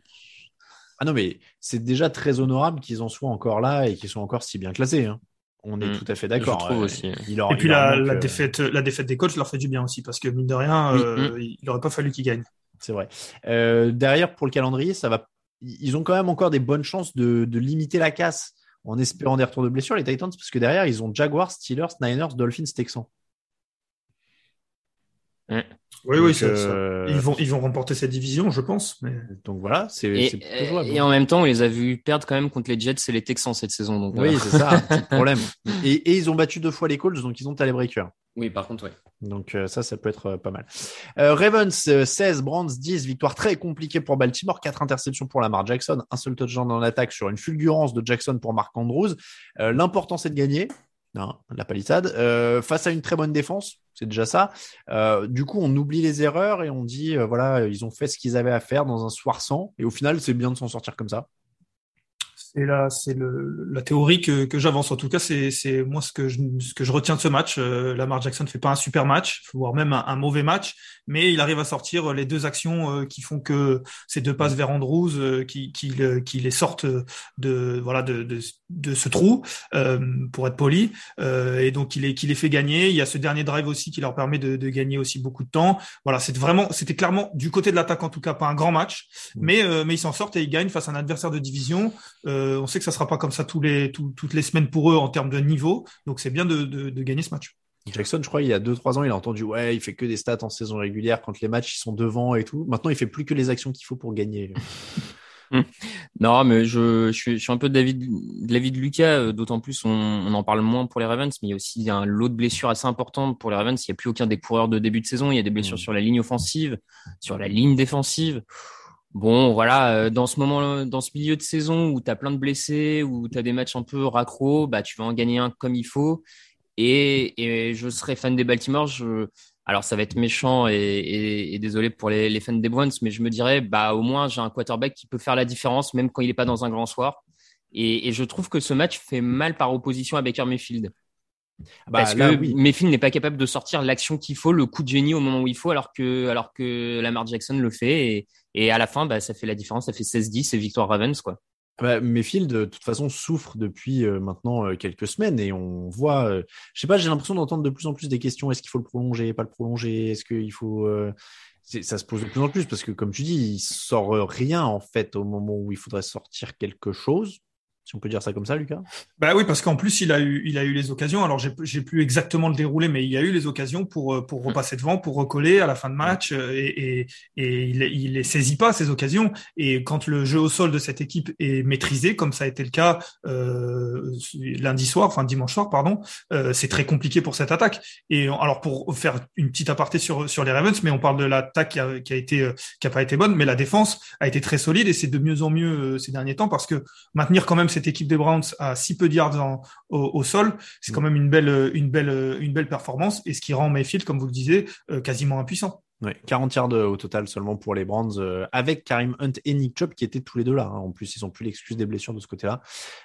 Ah non, mais c'est déjà très honorable qu'ils en soient encore là et qu'ils soient encore si bien classés. hein. On est Mm. tout à fait d'accord. Je trouve Euh, aussi. Il leur- Et puis il leur la, manque, la euh, défaite, la défaite des coachs leur fait du bien aussi parce que mine de rien, Oui, euh, il aurait pas fallu qu'ils gagnent. C'est vrai. Euh, derrière, pour le calendrier, ça va. Ils ont quand même encore des bonnes chances de, de limiter la casse en espérant des retours de blessures, les Titans, parce que derrière, ils ont Jaguars, Steelers, Niners, Dolphins, Texans. Oui, Donc, oui, ça- ça- euh, ils vont, ils vont remporter cette division, je pense. Mais Donc voilà, c'est et, c'est plutôt jouable. et en même temps, on les a vus perdre quand même contre les Jets et les Texans cette saison. Donc, Oui, c'est ça, c'est le problème. Et, et ils ont battu deux fois les Colts, donc ils ont Breaker. oui, par contre, ouais. Donc euh, ça, ça peut être euh, pas mal. Euh, Ravens euh, 16, Brands 10, victoire très compliquée pour Baltimore, 4 interceptions pour Lamar Jackson, un seul touchdown dans l'attaque sur une fulgurance de Jackson pour Mark Andrews. Euh, L'important c'est de gagner. Non, la palissade. Euh, face à une très bonne défense, c'est déjà ça. Euh, du coup, on oublie les erreurs et on dit, euh, voilà, ils ont fait ce qu'ils avaient à faire dans un soir sans. Et au final, c'est bien de s'en sortir comme ça. C'est la, c'est le, la théorie que, que j'avance. En tout cas, c'est, c'est moi ce que je, ce que je retiens de ce match. Euh, Lamar Jackson ne fait pas un super match, voire même un, un mauvais match, mais il arrive à sortir les deux actions euh, qui font que ces deux passes vers Andrews euh, qui, qui, le- qui les sortent de, voilà, de, de, de ce trou, euh, pour être poli. Euh, et donc, il les, qui les fait gagner. Il y a ce dernier drive aussi qui leur permet de, de gagner aussi beaucoup de temps. Voilà, c'est vraiment, c'était clairement du côté de l'attaque en tout cas pas un grand match, mais euh, mais ils s'en sortent et ils gagnent face à un adversaire de division. Euh, on sait que ça sera pas comme ça tous les tout- toutes les semaines pour eux en termes de niveau, donc c'est bien de, de, de gagner ce match. Jackson, je crois, il y a 2-3 ans, il a entendu Ouais, il fait que des stats en saison régulière quand les matchs ils sont devant et tout. Maintenant, il fait plus que les actions qu'il faut pour gagner. Non, mais je, je, suis, je suis un peu de l'avis de, de l'avis de Lucas, euh, d'autant plus on, on en parle moins pour les Ravens, mais il y a aussi un lot de blessures assez importantes pour les Ravens. Il n'y a plus aucun des coureurs de début de saison. Il y a des blessures Mm. sur la ligne offensive, sur la ligne défensive. Bon, voilà, euh, dans ce moment, dans ce milieu de saison où tu as plein de blessés, où tu as des matchs un peu raccro, bah tu vas en gagner un comme il faut. Et, et je serais fan des Baltimore. Je, alors ça va être méchant et, et, et désolé pour les, les fans des Browns, mais je me dirais, bah au moins j'ai un quarterback qui peut faire la différence même quand il n'est pas dans un grand soir. Et, et je trouve que ce match fait mal par opposition à Baker Mayfield. Bah, Parce là, que oui. Mayfield n'est pas capable de sortir l'action qu'il faut, le coup de génie au moment où il faut, alors que, alors que Lamar Jackson le fait. Et, et à la fin, bah, ça fait la différence. Ça fait 16-10 et victoire Ravens, quoi. Bah, Mayfield, de toute façon, souffre depuis euh, maintenant euh, quelques semaines et on voit, euh, je sais pas, j'ai l'impression d'entendre de plus en plus des questions. Est-ce qu'il faut le prolonger, pas le prolonger? Est-ce qu'il faut. euh, Ça se pose de plus en plus parce que, comme tu dis, il sort rien en fait au moment où il faudrait sortir quelque chose. Si on peut dire ça comme ça, Lucas. Bah oui, parce qu'en plus il a eu il a eu les occasions. Alors j'ai plus exactement le déroulé, mais il a eu les occasions pour euh, pour repasser devant, pour recoller à la fin de match, euh, et et, et il il les saisit pas ces occasions. Et quand le jeu au sol de cette équipe est maîtrisé, comme ça a été le cas euh, lundi soir, enfin dimanche soir, pardon, euh, c'est très compliqué pour cette attaque. Et alors pour faire une petite aparté sur sur les Ravens, mais on parle de l'attaque qui a, qui a été qui a pas été bonne, mais la défense a été très solide et c'est de mieux en mieux ces derniers temps parce que maintenir quand même cette équipe des Browns à si peu de yards au, sol, c'est quand même une belle, une belle, une belle performance et ce qui rend Mayfield, comme vous le disiez, euh, quasiment impuissant. Ouais, 40 yards au total seulement pour les Brands, euh, avec Karim Hunt et Nick Chubb qui étaient tous les deux là. hein. En plus, ils ont plus l'excuse des blessures de ce côté-là.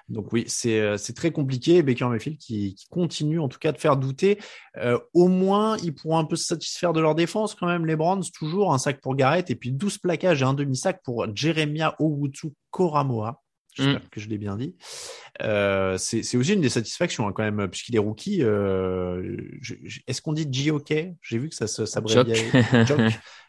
Donc oui, c'est euh, très compliqué. Baker Mayfield qui, continue en tout cas de faire douter. Euh, au moins, ils pourront un peu se satisfaire de leur défense quand même, les Brands. Toujours un sac pour Garrett et puis 12 plaquages et un demi-sac pour Jeremiah Owutu Koramoa. J'espère Mm. que je l'ai bien dit. Euh, c'est aussi une des satisfactions hein, quand même, puisqu'il est rookie. Euh, Est-ce qu'on dit G-OK J'ai vu que ça.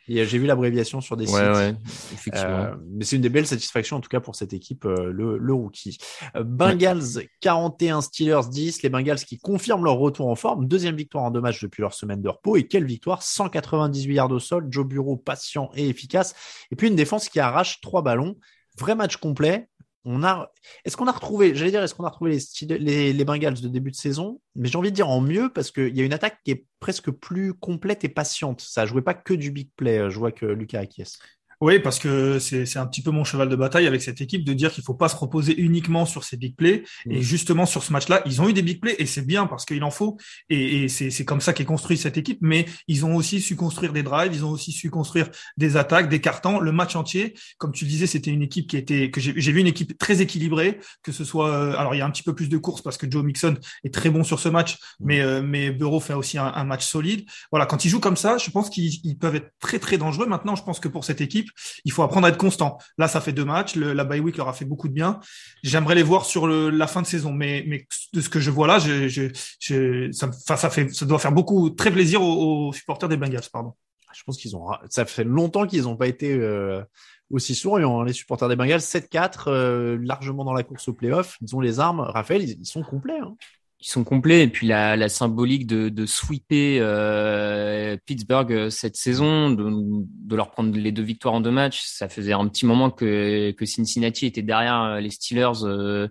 Et, euh, J'ai vu l'abréviation sur des Ouais, sites. ouais, effectivement. Euh, mais c'est une des belles satisfactions en tout cas pour cette équipe, le, le rookie. Bengals 41, Steelers 10. Les Bengals qui confirment leur retour en forme. Deuxième victoire en deux matchs depuis leur semaine de repos. Et quelle victoire 198 yards au sol. Joe Bureau patient et efficace. Et puis une défense qui arrache trois ballons. Vrai match complet. On a, est-ce qu'on a retrouvé, j'allais dire, est-ce qu'on a retrouvé les, Bengals de début de saison? Mais j'ai envie de dire en mieux parce qu'il y a une attaque qui est presque plus complète et patiente. Ça jouait pas que du big play. Je vois que Lucas acquiesce. Oui, parce que c'est c'est un petit peu mon cheval de bataille avec cette équipe de dire qu'il faut pas se reposer uniquement sur ces big plays. Et Mm. justement, sur ce match-là, ils ont eu des big plays et c'est bien parce qu'il en faut. Et, et c'est c'est comme ça qu'est construite cette équipe. Mais ils ont aussi su construire des drives, ils ont aussi su construire des attaques, des cartons, le match entier. Comme tu disais, c'était une équipe qui était que j'ai vu une équipe très équilibrée, que ce soit euh, alors il y a un petit peu plus de courses parce que Joe Mixon est très bon sur ce match, mais euh, mais Bureau fait aussi un, un match solide. Voilà, quand ils jouent comme ça, je pense qu'ils ils peuvent être très très dangereux. Maintenant, je pense que pour cette équipe, il faut apprendre à être constant. Là, ça fait deux matchs. Le, la bye week leur a fait beaucoup de bien. J'aimerais les voir sur le, la fin de saison, mais, mais de ce que je vois là, je, je, je, ça, ça fait, ça doit faire beaucoup, très plaisir aux, aux supporters des Bengals, pardon. Je pense qu'ils ont. Ça fait longtemps qu'ils n'ont pas été euh, aussi souriants, hein, les supporters des Bengals. 7-4, euh, largement dans la course au playoff. Ils ont les armes. Raphaël, ils, ils sont complets. hein. Ils sont complets. Et puis la, la symbolique de, de sweeper euh, Pittsburgh euh, cette saison, de, de leur prendre les deux victoires en deux matchs, ça faisait un petit moment que, que Cincinnati était derrière euh, les Steelers euh,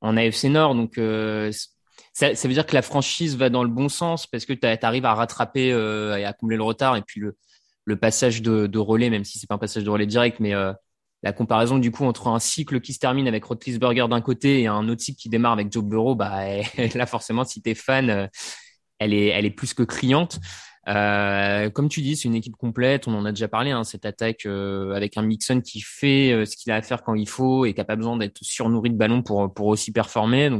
en AFC Nord, donc euh, ça, ça veut dire que la franchise va dans le bon sens parce que tu arrives à rattraper euh, et à combler le retard. Et puis le, le passage de, de relais, même si c'est pas un passage de relais direct, mais la comparaison du coup entre un cycle qui se termine avec Roethlisberger d'un côté et un autre cycle qui démarre avec Joe Burrow, bah là forcément si t'es fan, euh, elle est plus que criante. Euh, comme tu dis, c'est une équipe complète. On en a déjà parlé. Hein, cette attaque euh, avec un Mixon qui fait ce qu'il a à faire quand il faut et qui a pas besoin d'être surnourri de ballons pour aussi performer.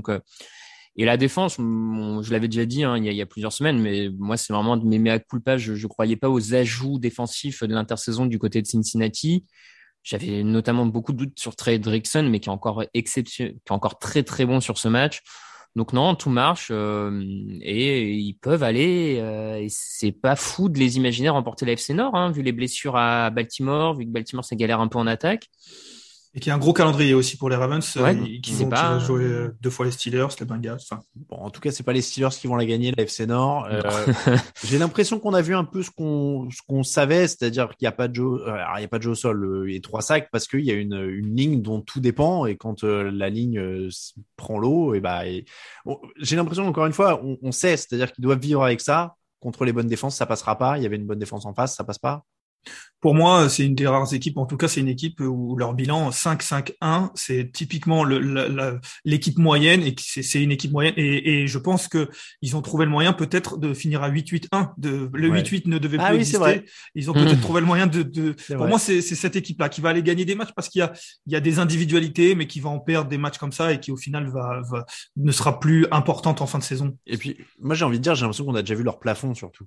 Et la défense, je l'avais déjà dit hein, il, y a, plusieurs semaines, mais moi c'est vraiment de mes mea culpa. Je je croyais pas aux ajouts défensifs de l'intersaison du côté de Cincinnati. J'avais notamment beaucoup de doutes sur Trey Drickson, mais qui est encore exception, qui est encore très très bon sur ce match. Donc non, tout marche euh, et ils peuvent aller. Euh, et c'est pas fou de les imaginer remporter la FC Nord, hein, vu les blessures à Baltimore, vu que Baltimore ça galère un peu en attaque. Et qui a un gros calendrier aussi pour les Ravens, Ouais, euh, qui vont pas- jouer euh, deux fois les Steelers, les Bengals. Bon, en tout cas, c'est pas les Steelers qui vont la gagner, la FC Nord. Euh, J'ai l'impression qu'on a vu un peu ce qu'on ce qu'on savait, c'est-à-dire qu'il n'y a pas de Joe, alors, il y a pas de Joe au sol et trois sacs parce qu'il y a une, une ligne dont tout dépend et quand euh, la ligne euh, prend l'eau, et bah, et- bon, j'ai l'impression encore une fois, on, on sait, c'est-à-dire qu'ils doivent vivre avec ça. Contre les bonnes défenses, ça passera pas. Il y avait une bonne défense en face, ça passe pas. Pour moi, c'est une des rares équipes, en tout cas, c'est une équipe où leur bilan 5-5-1, c'est typiquement l'équipe moyenne et c'est une équipe moyenne. Et, et je pense que ils ont trouvé le moyen peut-être de finir à 8-8-1. De, le Ouais. 8-8 ne devait Ah plus oui, c'est exister. vrai. Ils ont peut-être Mhm. trouvé le moyen de. de pour vrai. moi, c'est c'est cette équipe-là qui va aller gagner des matchs parce qu'il y a, il y a des individualités, mais qui va en perdre des matchs comme ça et qui au final va, va ne sera plus importante en fin de saison. Et puis, moi, j'ai envie de dire, j'ai l'impression qu'on a déjà vu leur plafond surtout.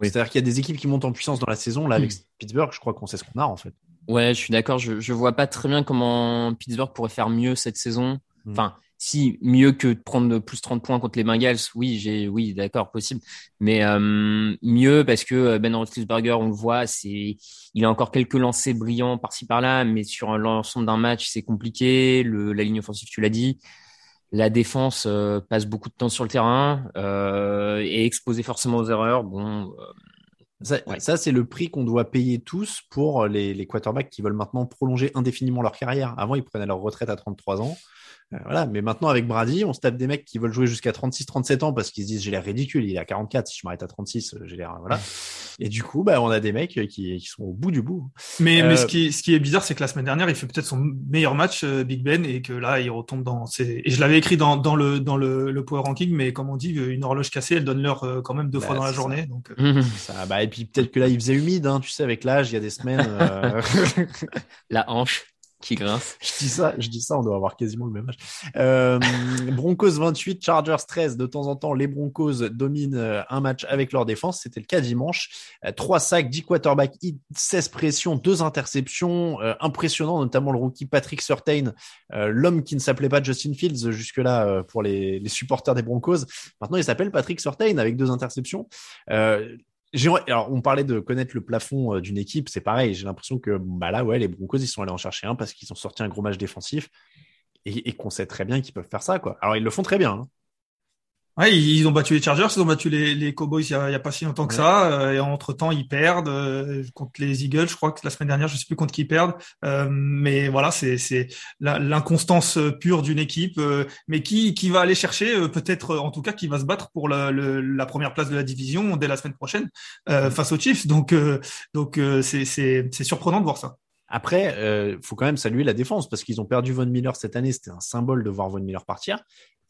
Oui. C'est-à-dire qu'il y a des équipes qui montent en puissance dans la saison. Là, avec Pittsburgh, je crois qu'on sait ce qu'on a en fait. Ouais, je suis d'accord. Je, je vois pas très bien comment Pittsburgh pourrait faire mieux cette saison. Mm. Enfin, si mieux que de prendre plus 30 points contre les Bengals, oui, j'ai, oui, d'accord, possible. Mais euh, mieux parce que Ben Roethlisberger, on le voit, c'est, il a encore quelques lancers brillants par-ci par-là, mais sur l'ensemble d'un match, c'est compliqué. Le, la ligne offensive, tu l'as dit. La défense euh, passe beaucoup de temps sur le terrain euh, et est exposée forcément aux erreurs. Bon, euh, Ça, Ouais. ça, c'est le prix qu'on doit payer tous pour les, les quarterbacks qui veulent maintenant prolonger indéfiniment leur carrière. Avant, ils prenaient leur retraite à 33 ans. Euh, voilà. Mais maintenant, avec Brady, on se tape des mecs qui veulent jouer jusqu'à 36, 37 ans parce qu'ils se disent j'ai l'air ridicule. Il est à 44. Si je m'arrête à 36, euh, j'ai l'air. Voilà. Et du coup, bah, on a des mecs qui, qui sont au bout du bout. Mais, mais Euh, ce, qui est, ce qui est bizarre, c'est que la semaine dernière, il fait peut-être son meilleur match, euh, Big Ben, et que là, il retombe dans. ses- Et je l'avais écrit dans, dans, le, dans le, le Power Ranking, mais comme on dit, une horloge cassée, elle donne l'heure euh, quand même deux Bah, fois dans la journée. Donc, euh, Mhm. Ça, bah, et puis peut-être que là, il faisait humide, hein, tu sais, avec l'âge, il y a des semaines. euh, La hanche qui grince. je dis ça, je dis ça, on doit avoir quasiment le même âge. Euh, Broncos 28, Chargers 13. De temps en temps, les Broncos dominent euh, un match avec leur défense. C'était le cas dimanche. Euh, Trois sacs, 10 quarterbacks, hits, 16 pressions, deux interceptions. Euh, impressionnant, notamment le rookie Patrick Surtain, euh, l'homme qui ne s'appelait pas Justin Fields jusque-là pour les, les supporters des Broncos. Maintenant, il s'appelle Patrick Surtain avec deux interceptions. Alors, on parlait de connaître le plafond euh, d'une équipe, c'est pareil. J'ai l'impression que bah là, ouais, les Broncos, ils sont allés en chercher un parce qu'ils ont sorti un gros match défensif et, et qu'on sait très bien qu'ils peuvent faire ça, quoi. Alors, ils le font très bien. hein. Ouais, ils ont battu les Chargers, ils ont battu les, les Cowboys il y a, il y a pas si longtemps que Ouais. ça, euh, et entre temps, ils perdent euh, contre les Eagles. Je crois que la semaine dernière, je sais plus contre qui ils perdent. Euh, mais voilà, c'est l'inconstance pure d'une équipe, euh, mais qui qui va aller chercher euh, peut-être, en tout cas, qui va se battre pour la, le- la première place de la division dès la semaine prochaine euh, face aux Chiefs. Donc euh, euh, c'est c'est surprenant de voir ça. Après, euh, faut quand même saluer la défense parce qu'ils ont perdu Von Miller cette année. C'était un symbole de voir Von Miller partir.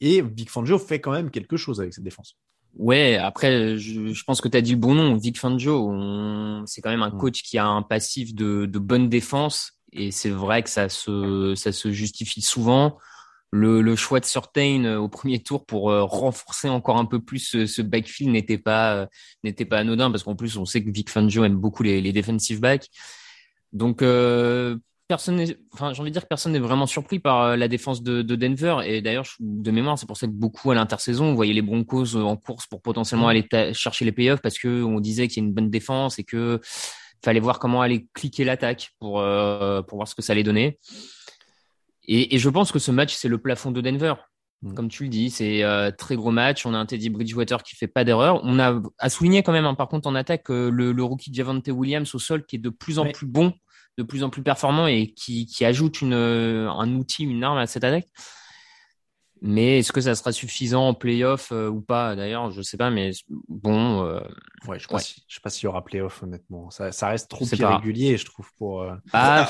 Et Big Fangio fait quand même quelque chose avec cette défense. Ouais, après, je, je pense que tu as dit le bon nom. Vic Fangio, on- c'est quand même un Mm. coach qui a un passif de, de bonne défense. Et c'est vrai que ça se, ça se justifie souvent. Le, le choix de Surtain euh, au premier tour pour euh, renforcer encore un peu plus ce, ce backfield n'était pas, euh, n'était pas anodin parce qu'en plus, on sait que Vic Fangio aime beaucoup les, les defensive backs. Donc, euh, personne enfin, j'ai envie de dire que personne n'est vraiment surpris par euh, la défense de, de Denver. Et d'ailleurs, de mémoire, c'est pour ça que beaucoup à l'intersaison, on voyait les Broncos euh, en course pour potentiellement aller chercher les playoffs parce que on disait qu'il y a une bonne défense et que fallait voir comment aller cliquer l'attaque pour euh, pour voir ce que ça allait donner. Et, et je pense que ce match, c'est le plafond de Denver. Mm. Comme tu le dis, c'est euh, très gros match. On a un Teddy Bridgewater qui fait pas d'erreur. On a à souligner quand même, hein, par contre, en attaque, euh, le, le rookie Javante Williams au sol qui est de plus en Ouais. plus bon, de plus en plus performant et qui, qui ajoute une, un outil, une arme à cette attaque. Mais est-ce que ça sera suffisant en playoff euh, ou pas? D'ailleurs, je sais pas, mais bon, euh, Ouais, je sais pas Ouais. si- je sais pas s'il y aura playoff, honnêtement. Ça, ça reste trop pas. irrégulier, je trouve, pour. euh, ah,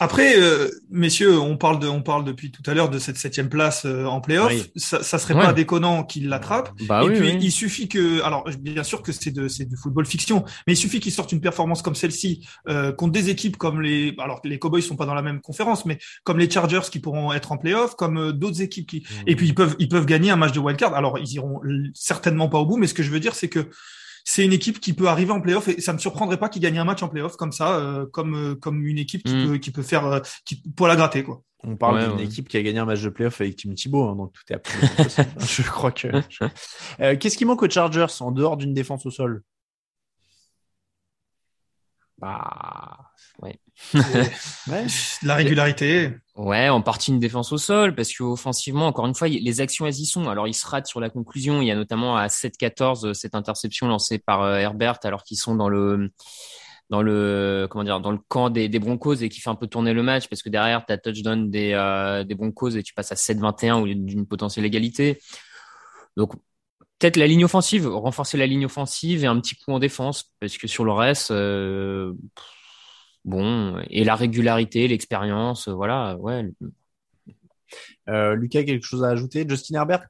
Après, euh, messieurs, on parle de, on parle depuis tout à l'heure de cette septième place euh, en playoff. Oui. Ça, ça serait Ouais. pas déconnant qu'il l'attrape. bah et oui, puis, oui. il suffit que, alors, bien sûr que c'est de, c'est du football fiction, mais il suffit qu'il sorte une performance comme celle-ci euh, contre des équipes comme les, alors les Cowboys sont pas dans la même conférence, mais comme les Chargers qui pourront être en playoff, comme euh, d'autres équipes qui, et puis ils peuvent, ils peuvent gagner un match de wildcard. Alors, ils iront certainement pas au bout, mais ce que je veux dire, c'est que c'est une équipe qui peut arriver en playoff et ça me surprendrait pas qu'ils gagnent un match en playoff comme ça, euh, comme euh, comme une équipe qui Mm. peut qui peut faire euh, qui, pour la gratter quoi. On parle Ouais, d'une ouais. équipe qui a gagné un match de playoff avec Tim Thibault, hein, donc tout est possible. je crois que. Euh, Qu'est-ce qui manque aux Chargers en dehors d'une défense au sol? Bah, ouais. Ouais. La régularité. Ouais, en partie une défense au sol, parce qu'offensivement, encore une fois, les actions, elles y sont. Alors, ils se ratent sur la conclusion. Il y a notamment à 7-14 euh, cette interception lancée par euh, Herbert, alors qu'ils sont dans le, dans le, comment dire, dans le camp des, des Broncos et qui fait un peu tourner le match, parce que derrière, tu as touchdown des, euh, des Broncos et tu passes à 7-21 au lieu d'une potentielle égalité. Donc, peut-être la ligne offensive, renforcer la ligne offensive et un petit coup en défense, parce que sur le reste, euh, bon, et la régularité, l'expérience, euh, voilà, ouais, Euh, Lucas, quelque chose à ajouter? Justin Herbert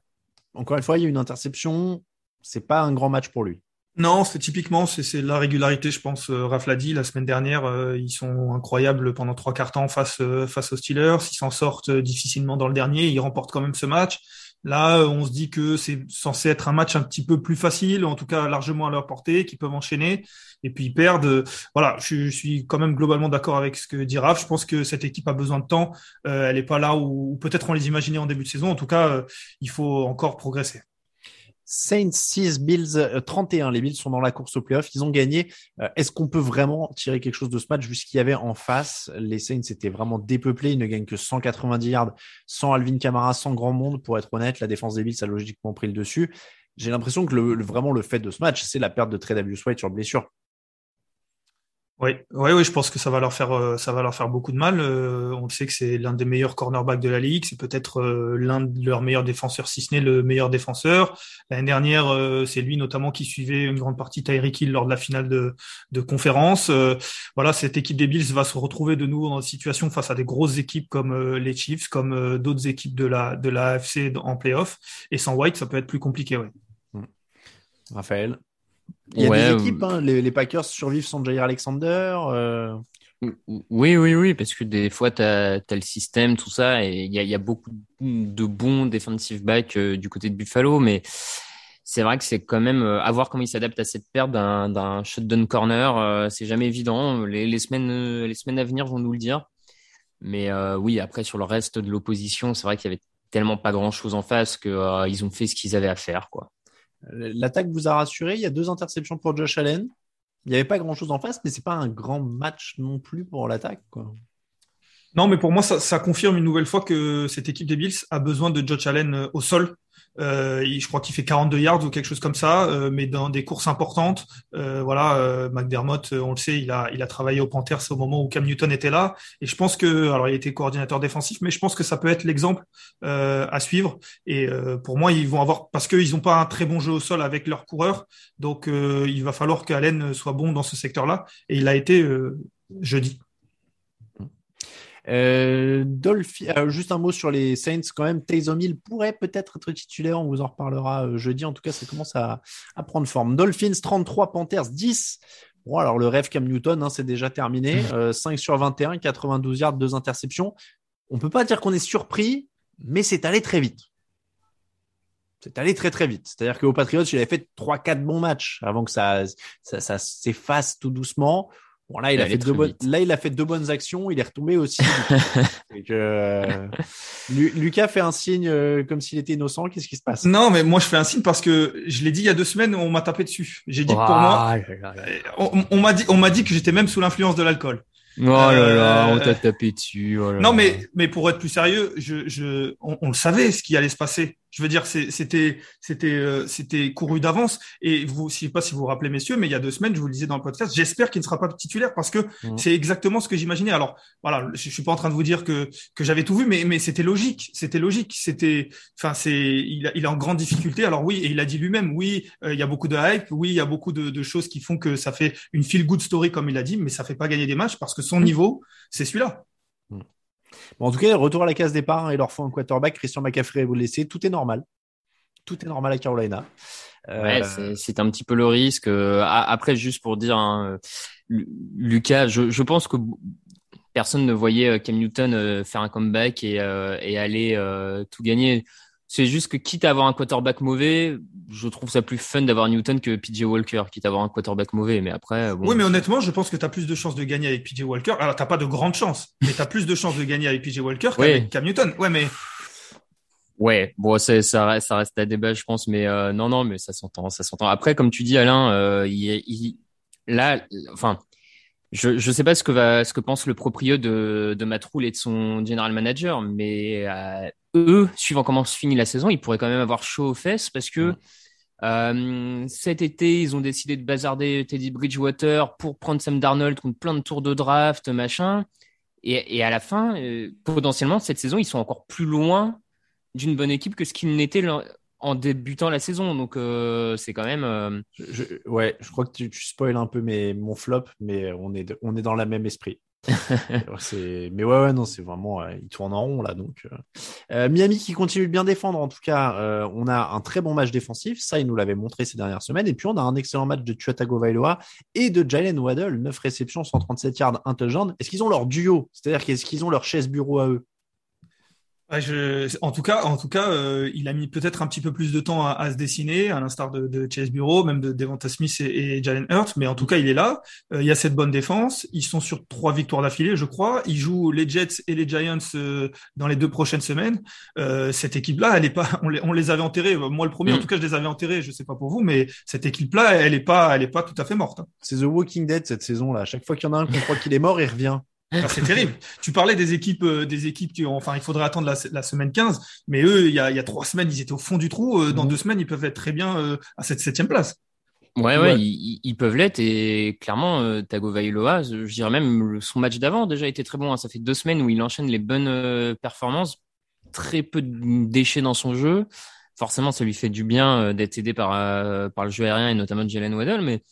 Encore une fois, il y a une interception. C'est pas un grand match pour lui. Non, c'est typiquement c'est la régularité, je pense. Euh, Raph l'a dit la semaine dernière, euh, ils sont incroyables pendant trois quarts temps face euh, face aux Steelers. Ils s'en sortent euh, difficilement dans le dernier, ils remportent quand même ce match. Là, on se dit que c'est censé être un match un petit peu plus facile, en tout cas largement à leur portée, qu'ils peuvent enchaîner. Et puis ils perdent. Voilà, je, suis quand même globalement d'accord avec ce que dit Raph. Je pense que cette équipe a besoin de temps. Euh, elle est pas là où, où peut-être on les imaginait en début de saison. En tout cas, euh, il faut encore progresser. Saints 6, Bills euh, 31. Les Bills sont dans la course au playoff. Ils ont gagné. Euh, Est-ce qu'on peut vraiment tirer quelque chose de ce match vu ce qu'il y avait en face? Les Saints étaient vraiment dépeuplés. Ils ne gagnent que 190 yards sans Alvin Kamara, sans grand monde. Pour être honnête, la défense des Bills a logiquement pris le dessus. J'ai l'impression que le, le- vraiment le fait de ce match, c'est la perte de Tredavious White sur blessure. Oui, oui, oui, je pense que ça va leur faire, euh, ça va leur faire beaucoup de mal. Euh, on sait que c'est l'un des meilleurs cornerbacks de la ligue. C'est peut-être euh, l'un de leurs meilleurs défenseurs, si ce n'est le meilleur défenseur. L'année dernière, c'est lui notamment qui suivait une grande partie Tyreek Hill lors de la finale de, de conférence. voilà, cette équipe des Bills va se retrouver de nouveau dans une situation face à des grosses équipes comme les Chiefs, comme d'autres équipes de la de la AFC en playoff. Et sans White, ça peut être plus compliqué, ouais. Raphaël. Il y a des équipes, hein. les, Packers survivent sans Jair Alexander. Euh. Oui, oui, oui, parce que des fois, tu as, le système, tout ça, et il y a, beaucoup de bons defensive backs euh, du côté de Buffalo, mais c'est vrai que c'est quand même euh, à voir comment ils s'adaptent à cette perte d'un shutdown corner. c'est jamais évident. Les, semaines, les semaines à venir vont nous le dire. Mais oui, après, sur le reste de l'opposition, c'est vrai qu'il y avait tellement pas grand chose en face qu'ils ont fait ce qu'ils avaient à faire, quoi. L'attaque vous a rassuré. Il y a deux interceptions pour Josh Allen. Il n'y avait pas grand-chose en face, mais c'est pas un grand match non plus pour l'attaque. Non, mais pour moi, ça, ça, confirme une nouvelle fois que cette équipe des Bills a besoin de Josh Allen euh, au sol euh, je crois qu'il fait 42 yards ou quelque chose comme ça, euh, mais dans des courses importantes. Euh, voilà, McDermott, on le sait, il a, il a travaillé au Panthers au moment où Cam Newton était là. Et je pense que, alors il était coordinateur défensif, mais je pense que ça peut être l'exemple à suivre. Et pour moi, ils vont avoir, parce qu'ils n'ont pas un très bon jeu au sol avec leurs coureurs, donc il va falloir qu'Allen soit bon dans ce secteur-là. Et il a été jeudi. Euh, Dolphy, euh, juste un mot sur les Saints quand même. Taysom Hill pourrait peut-être être titulaire. On vous en reparlera euh, jeudi. En tout cas, ça commence à, à prendre forme. Dolphins 33, Panthers 10. Bon, alors le rêve Cam Newton, hein, c'est déjà terminé. 5 sur 21, 92 yards, 2 interceptions. On peut pas dire qu'on est surpris, mais c'est allé très vite. C'est allé très très vite. C'est-à-dire qu'au Patriots, il avait fait 3-4 bons matchs avant que ça, ça, ça s'efface tout doucement. Bon, là, il, a fait deux bonnes, là, il a fait deux bonnes actions, il est retombé aussi. euh, Lucas fait un signe euh, comme s'il était innocent. Qu'est-ce qui se passe? Non, mais moi, je fais un signe parce que je l'ai dit il y a deux semaines, on m'a tapé dessus. J'ai dit que pour moi, on, m'a dit, on m'a dit que j'étais même sous l'influence de l'alcool. Oh là là, on t'a euh, tapé dessus. Oh non, mais, mais pour être plus sérieux, je, je, on, on le savait ce qui allait se passer. Je veux dire, c'était c'était euh, c'était couru d'avance. Et vous, je sais pas si vous vous rappelez, messieurs, mais il y a deux semaines, je vous le disais dans le podcast, j'espère qu'il ne sera pas titulaire parce que mmh. c'est exactement ce que j'imaginais. Alors voilà, je, suis pas en train de vous dire que que j'avais tout vu, mais mais c'était logique, c'était logique, c'était, enfin c'est, il, il est en grande difficulté. Alors oui, et il a dit lui-même, oui, euh, il y a beaucoup de hype, oui, il y a beaucoup de, de, choses qui font que ça fait une feel good story comme il a dit, mais ça fait pas gagner des matchs parce que son mmh. niveau, c'est celui-là. En tout cas, retour à la case départ, hein, il leur faut un quarterback. Christian McCaffrey vous laissez. Tout est normal. Tout est normal à Carolina. Euh, c'est un petit peu le risque. Euh, après, juste pour dire, hein, Lucas, je, pense que personne ne voyait euh, Cam Newton faire un comeback et aller tout gagner. C'est juste que quitte à avoir un quarterback mauvais, je trouve ça plus fun d'avoir Newton que PJ Walker, quitte à avoir un quarterback mauvais. Mais après, oui, mais honnêtement, je pense que tu as plus de chances de gagner avec PJ Walker. Alors, t'as pas de grandes chances, mais tu as plus de chances de gagner avec PJ Walker qu'avec Cam Newton. Ouais, mais Ouais, bon, ça, ça reste, ça reste à débat, je pense, mais euh, non, non, mais ça s'entend, ça s'entend. Après, comme tu dis, Alain, euh, il, il, là, enfin, je je sais pas ce que va, ce que pense le proprio de de Matroul et de son general manager, mais euh, eux, suivant comment se finit la saison, ils pourraient quand même avoir chaud aux fesses parce que euh, cet été, ils ont décidé de bazarder Teddy Bridgewater pour prendre Sam Darnold contre plein de tours de draft, machin. Et, et à la fin, euh, potentiellement, cette saison, ils sont encore plus loin d'une bonne équipe que ce qu'ils n'étaient en débutant la saison. Donc, euh, c'est quand même. Euh, je, ouais, je crois que tu, tu spoil un peu mes, mon flop, mais on est, on est dans le même esprit. mais ouais, ouais, non, c'est vraiment, euh, il tourne en rond là. Donc, Miami qui continue de bien défendre. En tout cas, on a un très bon match défensif. Ça, il nous l'avait montré ces dernières semaines. Et puis, on a un excellent match de Tua Tagovailoa et de Jalen Waddle. 9 réceptions, 137 yards, un touchdown. Est-ce qu'ils ont leur duo? C'est-à-dire qu'est-ce qu'ils ont leur chaise bureau à eux? Je, en tout cas, en tout cas, euh, il a mis peut-être un petit peu plus de temps à, à se dessiner, à l'instar de, de, Chase Bureau, même de Devonta Smith et, et, Jalen Hurts. Mais en tout cas, il est là. Euh, il y a cette bonne défense. Ils sont sur trois victoires d'affilée, je crois. Ils jouent les Jets et les Giants euh, dans les deux prochaines semaines. cette équipe-là, elle est pas. On les, on les avait enterrés. Moi, le premier, en mm. tout cas, je les avais enterrés. Je sais pas pour vous, mais cette équipe-là, elle est pas, elle est pas tout à fait morte. Hein. C'est The Walking Dead cette saison-là. À chaque fois qu'il y en a un qu'on croit qu'il est mort, il revient. Ah, c'est terrible. Tu parlais des équipes, euh, des équipes qui, enfin, il faudrait attendre la, semaine 15, mais eux, il y, a, il y, a, trois semaines, ils étaient au fond du trou. Euh, dans mhm. deux semaines, ils peuvent être très bien euh, à cette septième place. Ouais, ouais, ils, ils peuvent l'être et clairement, Tagovailoa, je dirais même son match d'avant déjà été très bon. hein. Ça fait deux semaines où il enchaîne les bonnes performances, très peu de déchets dans son jeu. Forcément, ça lui fait du bien d'être aidé par par le jeu aérien et notamment Jalen Waddle, mais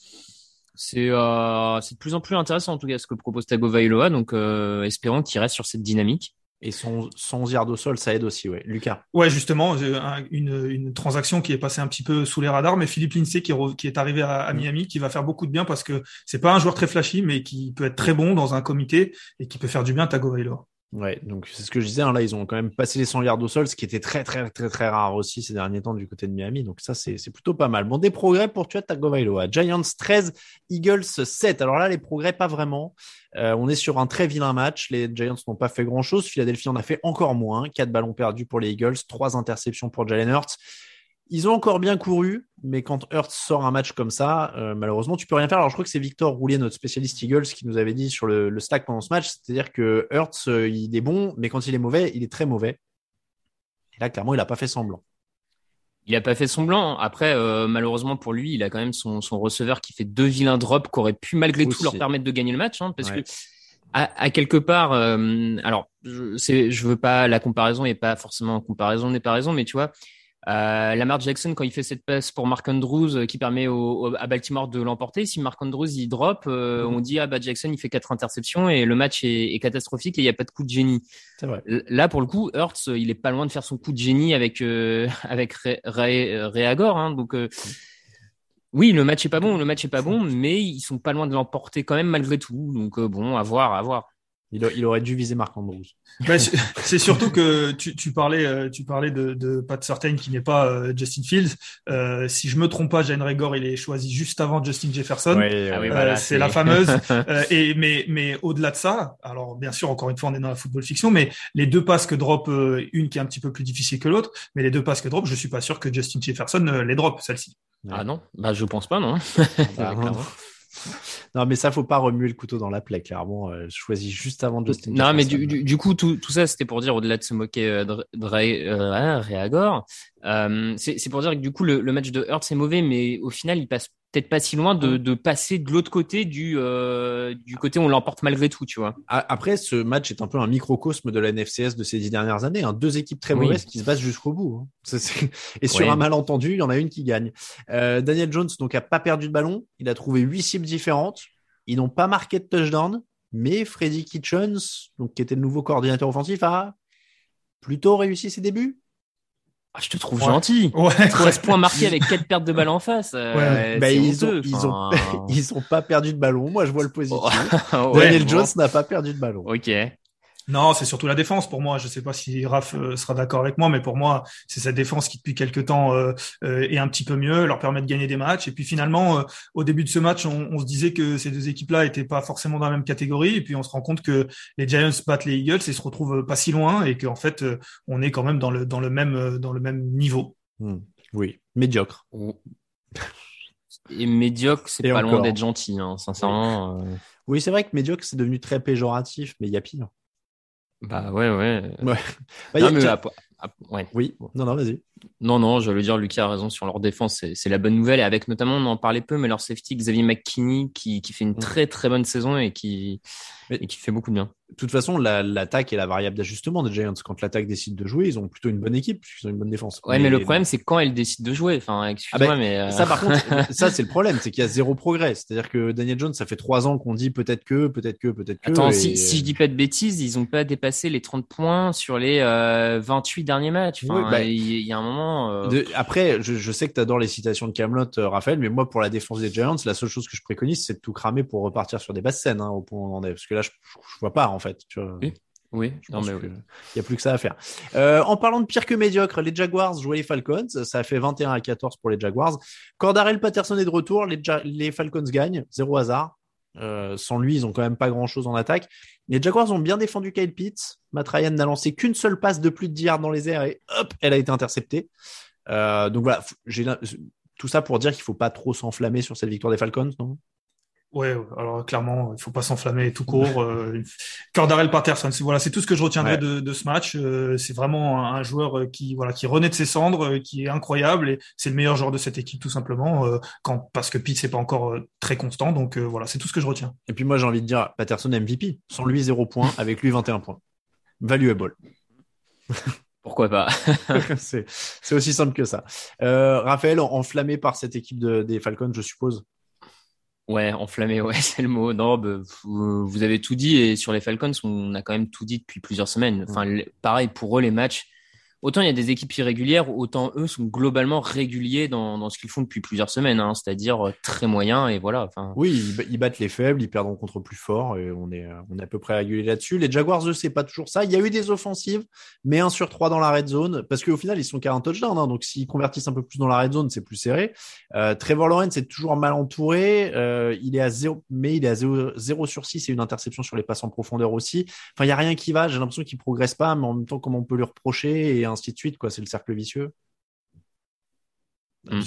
c'est euh, c'est de plus en plus intéressant en tout cas ce que propose Tagovailoa. Donc, euh, espérons qu'il reste sur cette dynamique. Et son, son yards au sol, ça aide aussi, ouais. Lucas. Ouais, justement, un- une, une transaction qui est passée un petit peu sous les radars, mais Philippe Lindsay qui, est re- qui est arrivé à, à Miami, qui va faire beaucoup de bien parce que c'est pas un joueur très flashy, mais qui peut être très bon dans un comité et qui peut faire du bien à Tagovailoa. Ouais, donc c'est ce que je disais. hein, là, ils ont quand même passé les 100 yards au sol, ce qui était très, très, très, très rare aussi ces derniers temps du côté de Miami. Donc ça, c'est plutôt pas mal. Bon, des progrès pour Tua Tagovailoa. Giants 13, Eagles 7. Alors là, les progrès, pas vraiment. Euh, on est sur un très vilain match. Les Giants n'ont pas fait grand-chose. Philadelphie en a fait encore moins. Quatre ballons perdus pour les Eagles, trois interceptions pour Jalen Hurts. Ils ont encore bien couru, mais quand Hurts sort un match comme ça, euh, malheureusement, tu peux rien faire. Alors, je crois que c'est Victor Roulier, notre spécialiste Eagles, qui nous avait dit sur le, le Slack pendant ce match, c'est-à-dire que Hurts, euh, il est bon, mais quand il est mauvais, il est très mauvais. Et là, clairement, il n'a pas fait semblant. Il a pas fait semblant. Après, euh, malheureusement pour lui, il a quand même son, son receveur qui fait deux vilains drops qui auraient pu malgré Aussi. tout leur permettre de gagner le match, hein, parce Ouais. que à, à quelque part, euh, alors je, c'est, je veux pas la comparaison et pas forcément comparaison n'est pas raison, mais tu vois, euh, Lamar Jackson quand il fait cette passe pour Mark Andrews euh, qui permet au, au- à Baltimore de l'emporter, si Mark Andrews il drop, euh, Mhm. on dit ah bah Jackson il fait quatre interceptions et le match est, est catastrophique et il y a pas de coup de génie. Vrai. Là, pour le coup, Hurts, euh, il est pas loin de faire son coup de génie avec euh, avec Ré- Ré- Réagor. Hein, donc, euh, oui, le match est pas bon, le match est pas bon, mais ils sont pas loin de l'emporter quand même malgré tout. Donc, bon, à voir, à voir. Il, a- il aurait dû viser Marc Andrews. Bah, c'est surtout que tu, tu parlais, euh, tu parlais de, de Pat Certain qui n'est pas euh, Justin Fields. Euh, si je me trompe pas, Jane Rigor, il est choisi juste avant Justin Jefferson. Oui, voilà, c'est la fameuse. Euh, et mais mais au-delà de ça, alors bien sûr encore une fois on est dans la football fiction, mais les deux passes que drop euh, une qui est un petit peu plus difficile que l'autre, mais les deux passes que drop, je suis pas sûr que Justin Jefferson euh, les drop celle-ci. Ah non, bah je pense pas non. Ah, non. Mais ça, faut pas remuer le couteau dans la plaie, clairement. Euh, choisis juste avant Justin Non, mais du, du, du coup, tout, tout ça, c'était pour dire, au-delà de se moquer euh, de, de Ré- euh, Réagor, euh, c'est c'est pour dire que du coup, le, le match de Hurts est mauvais, mais au final, il passe peut-être pas si loin de, de passer de l'autre côté du, euh, du côté où on l'emporte malgré tout, tu vois. Après, ce match est un peu un microcosme de la NFCS de ces dix dernières années. hein. Deux équipes très Oui. mauvaises qui se battent jusqu'au bout. hein. Ça, Et sur Ouais. un malentendu, il y en a une qui gagne. Euh, Daniel Jones donc a pas perdu de ballon. Il a trouvé huit cibles différentes. Ils n'ont pas marqué de touchdown, mais Freddy Kitchens, donc qui était le nouveau coordinateur offensif, a plutôt réussi ses débuts. Ah, je te trouve Ouais. gentil. Ouais. 13 points marqués avec 4 pertes de balles en face. euh, Ouais. Bah, ils, ont, ils, ont, ils ont pas perdu de ballon. Moi, je vois le positif. Ouais, Daniel. Jones n'a pas perdu de ballon. Ok. Non, c'est surtout la défense pour moi. Je sais pas si Raph euh, sera d'accord avec moi, mais pour moi, c'est cette défense qui depuis quelques temps euh, euh, est un petit peu mieux, leur permet de gagner des matchs. Et puis finalement, euh, au début de ce match, on, on se disait que ces deux équipes-là étaient pas forcément dans la même catégorie. Et puis on se rend compte que les Giants battent les Eagles et se retrouvent pas si loin, et qu'en fait, euh, on est quand même dans le dans le même dans le même niveau. Hmm. Oui, médiocre. Et médiocre, c'est pas encore. loin d'être gentil, hein, sincèrement. euh, Oui, c'est vrai que médiocre, c'est devenu très péjoratif, mais il y a pire. Bah ouais, ouais. Ouais. Bah, Non, a- ouais. Oui, non, non, vas-y. Non, non, je veux dire, Lucas a raison sur leur défense, c'est la bonne nouvelle. Et avec notamment, on en parlait peu, mais leur safety, Xavier McKinney, qui, qui fait une Mm. très très bonne saison et qui, Mais- et qui fait beaucoup de bien. De toute façon, la- l'attaque est la variable d'ajustement des Giants. Quand l'attaque décide de jouer, ils ont plutôt une bonne équipe, puisqu'ils ont une bonne défense. Ouais, mais, le problème, c'est quand elle décide de jouer. Enfin, excuse-moi, Ah ben, mais. euh, Ça, par contre, ça, c'est le problème, c'est qu'il y a zéro progrès. C'est-à-dire que Daniel Jones, ça fait trois ans qu'on dit peut-être que, peut-être que, peut-être que. Attends, et- si, si je dis pas de bêtises, ils ont pas dépassé les 30 points sur les euh, 28 derniers matchs. Enfin, Oui, bah, il y, il y a un moment. euh, De- après, je, je sais que tu adores les citations de Camelot, Raphaël, mais moi, pour la défense des Giants, la seule chose que je préconise, c'est de tout cramer pour repartir sur des basses scènes, hein, au point où on en est. Parce que là, je, je vois pas, en fait. Tu vois. Oui. Oui, non, mais que oui. y a plus que ça à faire. Euh, en parlant de pire que médiocre, les Jaguars jouaient les Falcons. Ça a fait 21 à 14 pour les Jaguars. Cordarel Patterson est de retour. Les, Ja- les Falcons gagnent. Zéro hasard. Euh, sans lui, ils ont quand même pas grand chose en attaque. Les Jaguars ont bien défendu Kyle Pitts. Matt Ryan n'a lancé qu'une seule passe de plus de 10 yards dans les airs et hop, elle a été interceptée. Euh, donc voilà, j'ai tout ça pour dire qu'il faut pas trop s'enflammer sur cette victoire des Falcons, non? Ouais, alors clairement, il faut pas s'enflammer tout court. Euh, Cordarel Patterson, c'est voilà, c'est tout ce que je retiendrai de, de, ce match. Euh, c'est vraiment un, joueur qui voilà, qui renaît de ses cendres, euh, qui est incroyable et c'est le meilleur joueur de cette équipe tout simplement. Euh, quand parce que Pete c'est pas encore très constant, donc voilà, c'est tout ce que je retiens. Et puis moi j'ai envie de dire Patterson MVP, sans lui 0 points, avec lui 21 points, valuable. Pourquoi pas? C'est aussi simple que ça. Raphaël, enflammé par cette équipe de, des Falcons, je suppose? Ouais, enflammé, ouais, c'est le mot. Non, bah, vous, avez tout dit et sur les Falcons, on a quand même tout dit depuis plusieurs semaines. Enfin, pareil pour eux, les matchs, autant il y a des équipes irrégulières, autant eux sont globalement réguliers dans, dans ce qu'ils font depuis plusieurs semaines, hein, c'est-à-dire euh, très moyens et voilà. Oui, ils, battent les faibles, ils perdent contre plus fort et on est, on est à peu près régulier là-dessus. Les Jaguars, eux, c'est pas toujours ça. Il y a eu des offensives, mais un sur trois dans la red zone parce qu'au final, ils sont qu'à un touchdown, hein, donc s'ils convertissent un peu plus dans la red zone, c'est plus serré. Euh, Trevor Lawrence est toujours mal entouré, euh, il est à 0, mais il est à 0, sur 6 et une interception sur les passes en profondeur aussi. Enfin, il y a rien qui va. J'ai l'impression qu'il progresse pas, mais en même temps, comment on peut lui reprocher et ainsi de suite, quoi. C'est le cercle vicieux. Mm.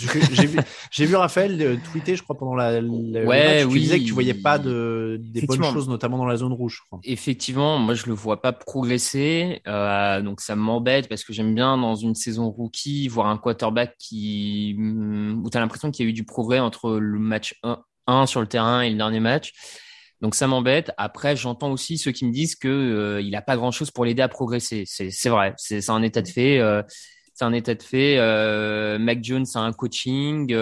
J'ai vu, Raphaël euh, tweeter, je crois, pendant la, ouais, match, tu disais que tu voyais pas de, des bonnes choses, notamment dans la zone rouge. Effectivement, moi je le vois pas progresser, euh, donc ça m'embête parce que j'aime bien dans une saison rookie voir un quarterback qui mm, où tu as l'impression qu'il y a eu du progrès entre le match 1, 1 sur le terrain et le dernier match. Donc ça m'embête. Après, j'entends aussi ceux qui me disent que euh, il a pas grand chose pour l'aider à progresser. C'est vrai, c'est un état de fait. Euh, c'est un état de fait. Euh, Mac Jones a un coaching,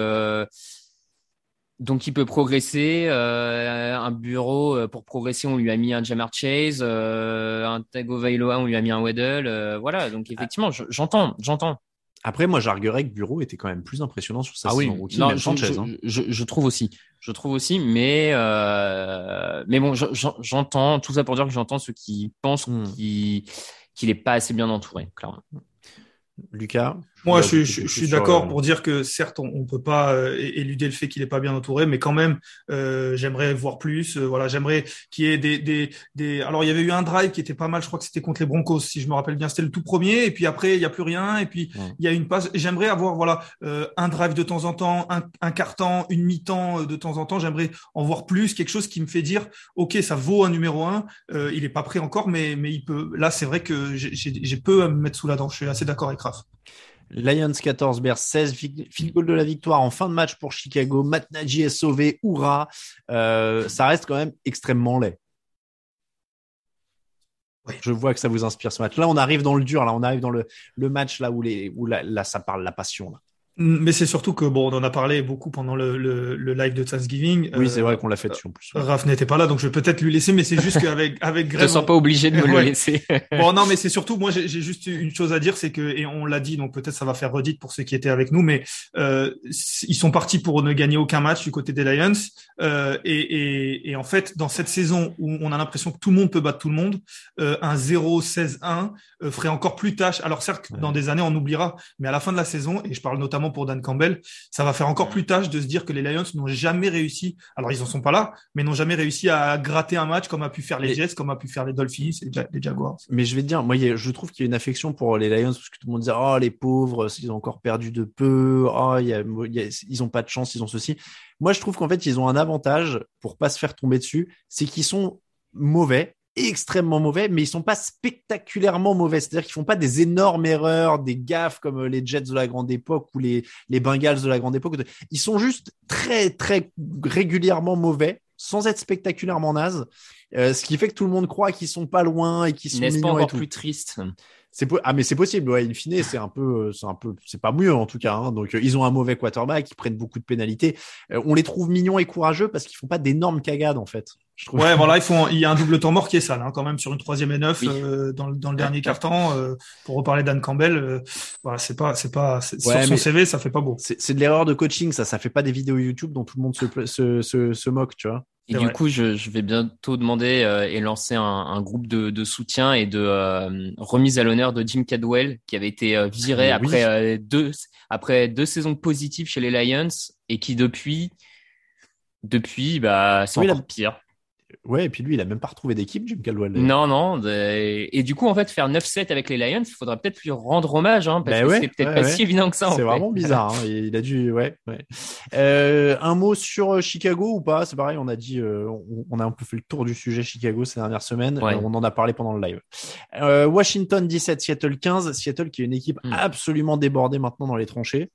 donc il peut progresser. un bureau pour progresser, on lui a mis un Jamar Chase, un Tagovailoa, on lui a mis un Weddle. voilà, donc effectivement, j'entends, j'entends. Après, moi, j'arguerais que Bureau était quand même plus impressionnant sur sa ah saison oui. rookie. Non, je, hein. je, je, trouve aussi. Je trouve aussi, mais euh, mais bon, j'entends tout ça pour dire que j'entends ceux qui pensent hmm. qu'il qu'il est pas assez bien entouré, clairement. Lucas? Moi, je, je, suis d'accord euh, pour dire que certes, on, ne peut pas euh, éluder le fait qu'il est pas bien entouré, mais quand même, euh, j'aimerais voir plus. Euh, voilà, j'aimerais qu'il y ait des, des, des. Alors, il y avait eu un drive qui était pas mal. Je crois que c'était contre les Broncos, si je me rappelle bien. C'était le tout premier, et puis après, il y a plus rien, et puis il y a une passe. J'aimerais avoir voilà un drive de temps en temps, un, un temps une mi-temps de temps en temps. J'aimerais en voir plus, quelque chose qui me fait dire, ok, ça vaut un numéro un. il est pas prêt encore, mais mais il peut. Là, c'est vrai que j'ai peu à me mettre sous la dent. Je suis assez d'accord avec Raph. Lions 14, Bears 16, field goal de la victoire en fin de match pour Chicago. Matt Nagy est sauvé, hurrah. Euh, ça reste quand même extrêmement laid. Je vois que ça vous inspire ce match. Là, on arrive dans le dur. Là, on arrive dans le, le match là où, les, où là, ça parle la passion. Là. Mais c'est surtout que bon, on en a parlé beaucoup pendant le, le, le live de Thanksgiving. Oui, c'est vrai qu'on l'a fait dessus en plus. Raph n'était pas là, donc je vais peut-être lui laisser, mais c'est juste qu'avec avec Greg. Je ne sens pas obligé de me le laisser. bon, non, mais c'est surtout moi, j'ai juste une chose à dire, c'est que et on l'a dit, donc peut-être ça va faire redite pour ceux qui étaient avec nous, mais euh, ils sont partis pour ne gagner aucun match du côté des Lions. Euh, et, et, et, en fait, dans cette saison où on a l'impression que tout le monde peut battre tout le monde, euh, un 0-16-1 euh, ferait encore plus tâche. Alors certes, dans des années, on oubliera, mais à la fin de la saison, et je parle notamment pour Dan Campbell, ça va faire encore plus tâche de se dire que les Lions n'ont jamais réussi. Alors ils en sont pas là, mais n'ont jamais réussi à gratter un match comme a pu faire les Jets, comme a pu faire les Dolphins et les Jaguars. Mais je vais te dire, moi, je trouve qu'il y a une affection pour les Lions parce que tout le monde dit oh les pauvres, ils ont encore perdu de peu, oh il y a, ils ont pas de chance, ils ont ceci. Moi, je trouve qu'en fait, ils ont un avantage pour pas se faire tomber dessus, c'est qu'ils sont mauvais extrêmement mauvais, mais ils sont pas spectaculairement mauvais. C'est-à-dire qu'ils font pas des énormes erreurs, des gaffes comme euh, les Jets de la grande époque ou les, les Bengals de la grande époque. Ils sont juste très, très régulièrement mauvais, sans être spectaculairement nazes. Euh, ce qui fait que tout le monde croit qu'ils sont pas loin et qu'ils sont mignons pas encore et tout. plus triste? C'est ah mais c'est possible ouais in fine c'est un peu c'est un peu c'est pas mieux en tout cas hein. donc euh, ils ont un mauvais quarterback ils prennent beaucoup de pénalités euh, on les trouve mignons et courageux parce qu'ils font pas d'énormes cagades en fait je trouve. ouais voilà ils font il y a un double temps mort qui est sale hein, quand même sur une troisième et neuf euh, dans, dans le dernier quart temps pour reparler d'Anne Campbell voilà c'est pas c'est pas sur son CV ça fait pas beau. c'est de l'erreur de coaching ça ça fait pas des vidéos YouTube dont tout le monde se se, se, se moque tu vois. Et du coup, je, je, vais bientôt demander euh, et lancer un, un groupe de, de, soutien et de euh, remise à l'honneur de Jim Cadwell, qui avait été euh, viré après deux après deux saisons positives chez les Lions et qui depuis depuis bah c'est encore pire. Ouais, et puis lui, il a même pas retrouvé d'équipe, Jim Caldwell. Non, non. de- Et du coup, en fait, faire 9-7 avec les Lions, il faudra peut-être lui rendre hommage, hein, parce Ben que ouais, c'est peut-être ouais, pas ouais. si évident que ça. C'est fait. vraiment bizarre. hein. Il a dû, ouais. ouais. Euh, un mot sur euh, Chicago ou pas? C'est pareil, on a dit, euh, on, a un peu fait le tour du sujet Chicago ces dernières semaines. Euh, on en a parlé pendant le live. Euh, Washington 17, Seattle 15. Seattle qui est une équipe Hmm. absolument débordée maintenant dans les tranchées.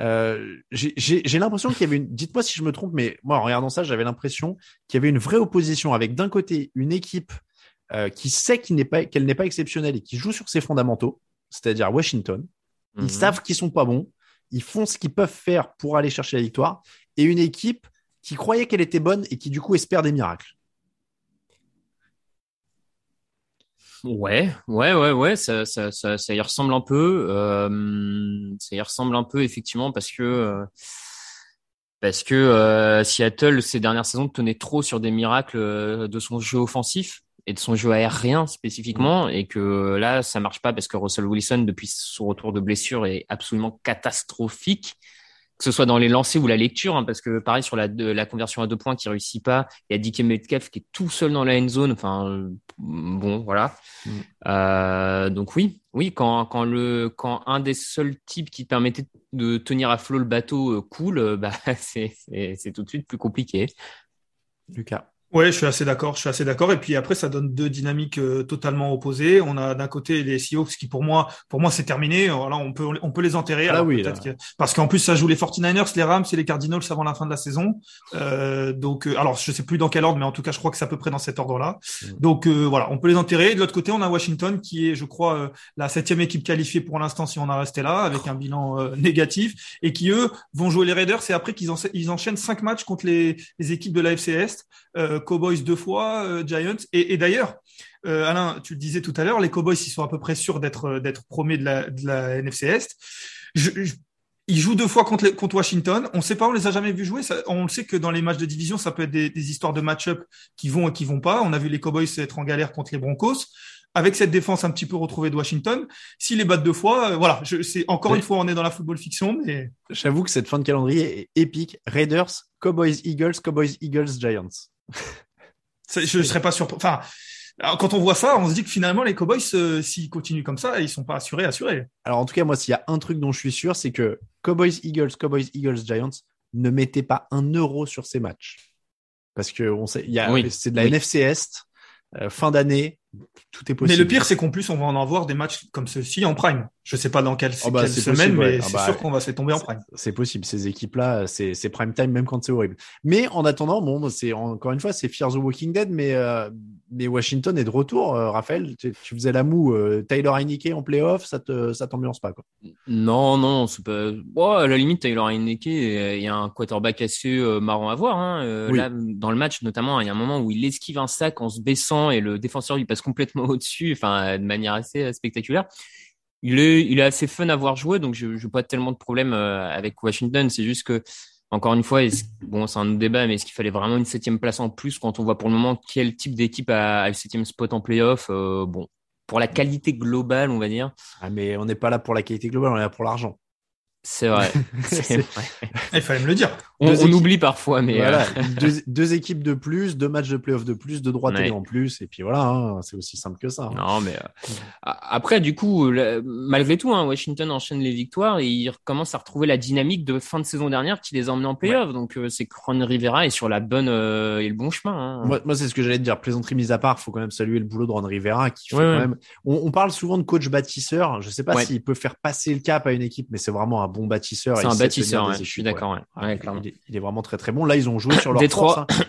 Euh, j'ai l'impression qu'il y avait une. Dites-moi si je me trompe, mais moi en regardant ça, j'avais l'impression qu'il y avait une vraie opposition avec d'un côté une équipe euh, qui sait qu'il n'est pas qu'elle n'est pas exceptionnelle et qui joue sur ses fondamentaux, c'est-à-dire Washington. Mhm. Ils savent qu'ils sont pas bons. Ils font ce qu'ils peuvent faire pour aller chercher la victoire. Et une équipe qui croyait qu'elle était bonne et qui du coup espère des miracles. Ouais, ouais, ouais, ouais, ça, ça, ça, ça y ressemble un peu. Euh, ça y ressemble un peu effectivement parce que euh, parce que euh, Seattle ces dernières saisons tenait trop sur des miracles euh, de son jeu offensif et de son jeu aérien spécifiquement et que là ça marche pas parce que Russell Wilson depuis son retour de blessure est absolument catastrophique que ce soit dans les lancers ou la lecture, hein, parce que pareil sur la, de- la conversion à deux points qui réussit pas, il y a DK Metcalf qui est tout seul dans la end zone. Enfin, euh, bon, voilà. Mm. Euh, donc oui, oui, quand, quand le quand un des seuls types qui permettait de tenir à flot le bateau euh, coule, euh, bah c'est tout de suite plus compliqué. Lucas. Ouais, je suis assez d'accord, je suis assez d'accord. Et puis après, ça donne deux dynamiques euh, totalement opposées. On a d'un côté les Seahawks qui, pour moi, pour moi, c'est terminé. Voilà, on peut, on peut les enterrer. Ah oui, que- parce qu'en plus, ça joue les 49ers, les Rams et les Cardinals avant la fin de la saison. Euh, donc, euh, alors, je sais plus dans quel ordre, mais en tout cas, je crois que c'est à peu près dans cet ordre-là. Mm. Donc, euh, voilà, on peut les enterrer. Et de l'autre côté, on a Washington qui est, je crois, euh, la septième équipe qualifiée pour l'instant, si on en resté là, avec un bilan négatif, et qui eux vont jouer les Raiders. C'est après qu'ils en- ils enchaînent cinq matchs contre les, les équipes de l'AFC Est euh, Cowboys deux fois, euh, Giants. Et, et d'ailleurs, euh, Alain, tu le disais tout à l'heure, les Cowboys, ils sont à peu près sûrs d'être euh, d'être premiers de la, de la NFC Est. Je, je- ils jouent deux fois contre, les- contre Washington. On ne sait pas, on les a jamais vus jouer. Ça- on le sait que dans les matchs de division, ça peut être des, des histoires de match-up qui vont et qui vont pas. On a vu les Cowboys être en galère contre les Broncos. Avec cette défense un petit peu retrouvée de Washington, s'ils les battent deux fois, euh, voilà, je, c'est encore Ouais. une fois, on est dans la football fiction, mais J'avoue que cette fin de calendrier est épique. Raiders, Cowboys, Eagles, Cowboys, Eagles, Giants. Je ne serais pas surpris. Enfin, alors, quand on voit ça, on se dit que finalement, les Cowboys, euh, s'ils continuent comme ça, ils sont pas assurés, assurés. Alors en tout cas, moi, s'il y a un truc dont je suis sûr, c'est que Cowboys, Eagles, Cowboys, Eagles, Giants ne mettez pas un euro sur ces matchs. Parce que on sait, il y a, Oui. c'est de la Oui. NFC Est, euh, fin d'année, tout est Mais possible. le pire, c'est qu'en plus, on va en avoir des matchs comme ceux-ci en prime. Je sais pas dans quelle, Oh bah, quelle semaine, possible, ouais. mais Ah c'est bah, sûr qu'on va se les tomber en prime. C'est possible, ces équipes-là, c'est prime time même quand c'est horrible. Mais en attendant, bon, c'est encore une fois, c'est Fear the Walking Dead, mais euh, mais Washington est de retour. euh, Raphaël, tu, tu faisais la moue, euh, Tyler Heineke en playoff, ça te ça t'ambiance pas quoi? Non, non, c'est pas. Bon, à la limite, Taylor Heineke, euh, il y a un quarterback assez euh, marrant à voir. Hein. Euh, Oui. Là, dans le match, notamment, il y a un moment où il esquive un sac en se baissant et le défenseur lui passe complètement au-dessus, enfin, de manière assez euh, spectaculaire. Il est, il est assez fun à voir jouer, donc je n'ai pas tellement de problème euh, avec Washington. C'est juste que, encore une fois, bon, c'est un débat, mais est-ce qu'il fallait vraiment une septième place en plus quand on voit pour le moment quel type d'équipe a, a le septième spot en playoff Euh, Bon, pour la qualité globale, on va dire, Ah, mais on n'est pas là pour la qualité globale, on est là pour l'argent. c'est vrai. Vrai. Il fallait me le dire. On, Deux on équipes- oublie parfois, mais voilà, euh, deux, deux équipes de plus, deux matchs de playoff de plus, deux droits télé Ouais. en plus, et puis voilà, hein, c'est aussi simple que ça. hein. non, mais euh, après, du coup, le- malgré tout, hein, Washington enchaîne les victoires et il recommence à retrouver la dynamique de fin de saison dernière qui les a emmenés en playoff. Donc, euh, c'est que Ron Rivera est sur la bonne euh, et le bon chemin. hein. Moi, moi, c'est ce que j'allais te dire. Plaisanterie mise à part, faut quand même saluer le boulot de Ron Rivera qui fait Ouais, quand ouais. même. On, on parle souvent de coach bâtisseur. Je sais pas Ouais. s'il peut faire passer le cap à une équipe, mais c'est vraiment un bon bâtisseur. C'est un bâtisseur, ouais, je suis d'accord. Ouais. Il est vraiment très très bon. Là, ils ont joué sur leur Détroit. force. hein.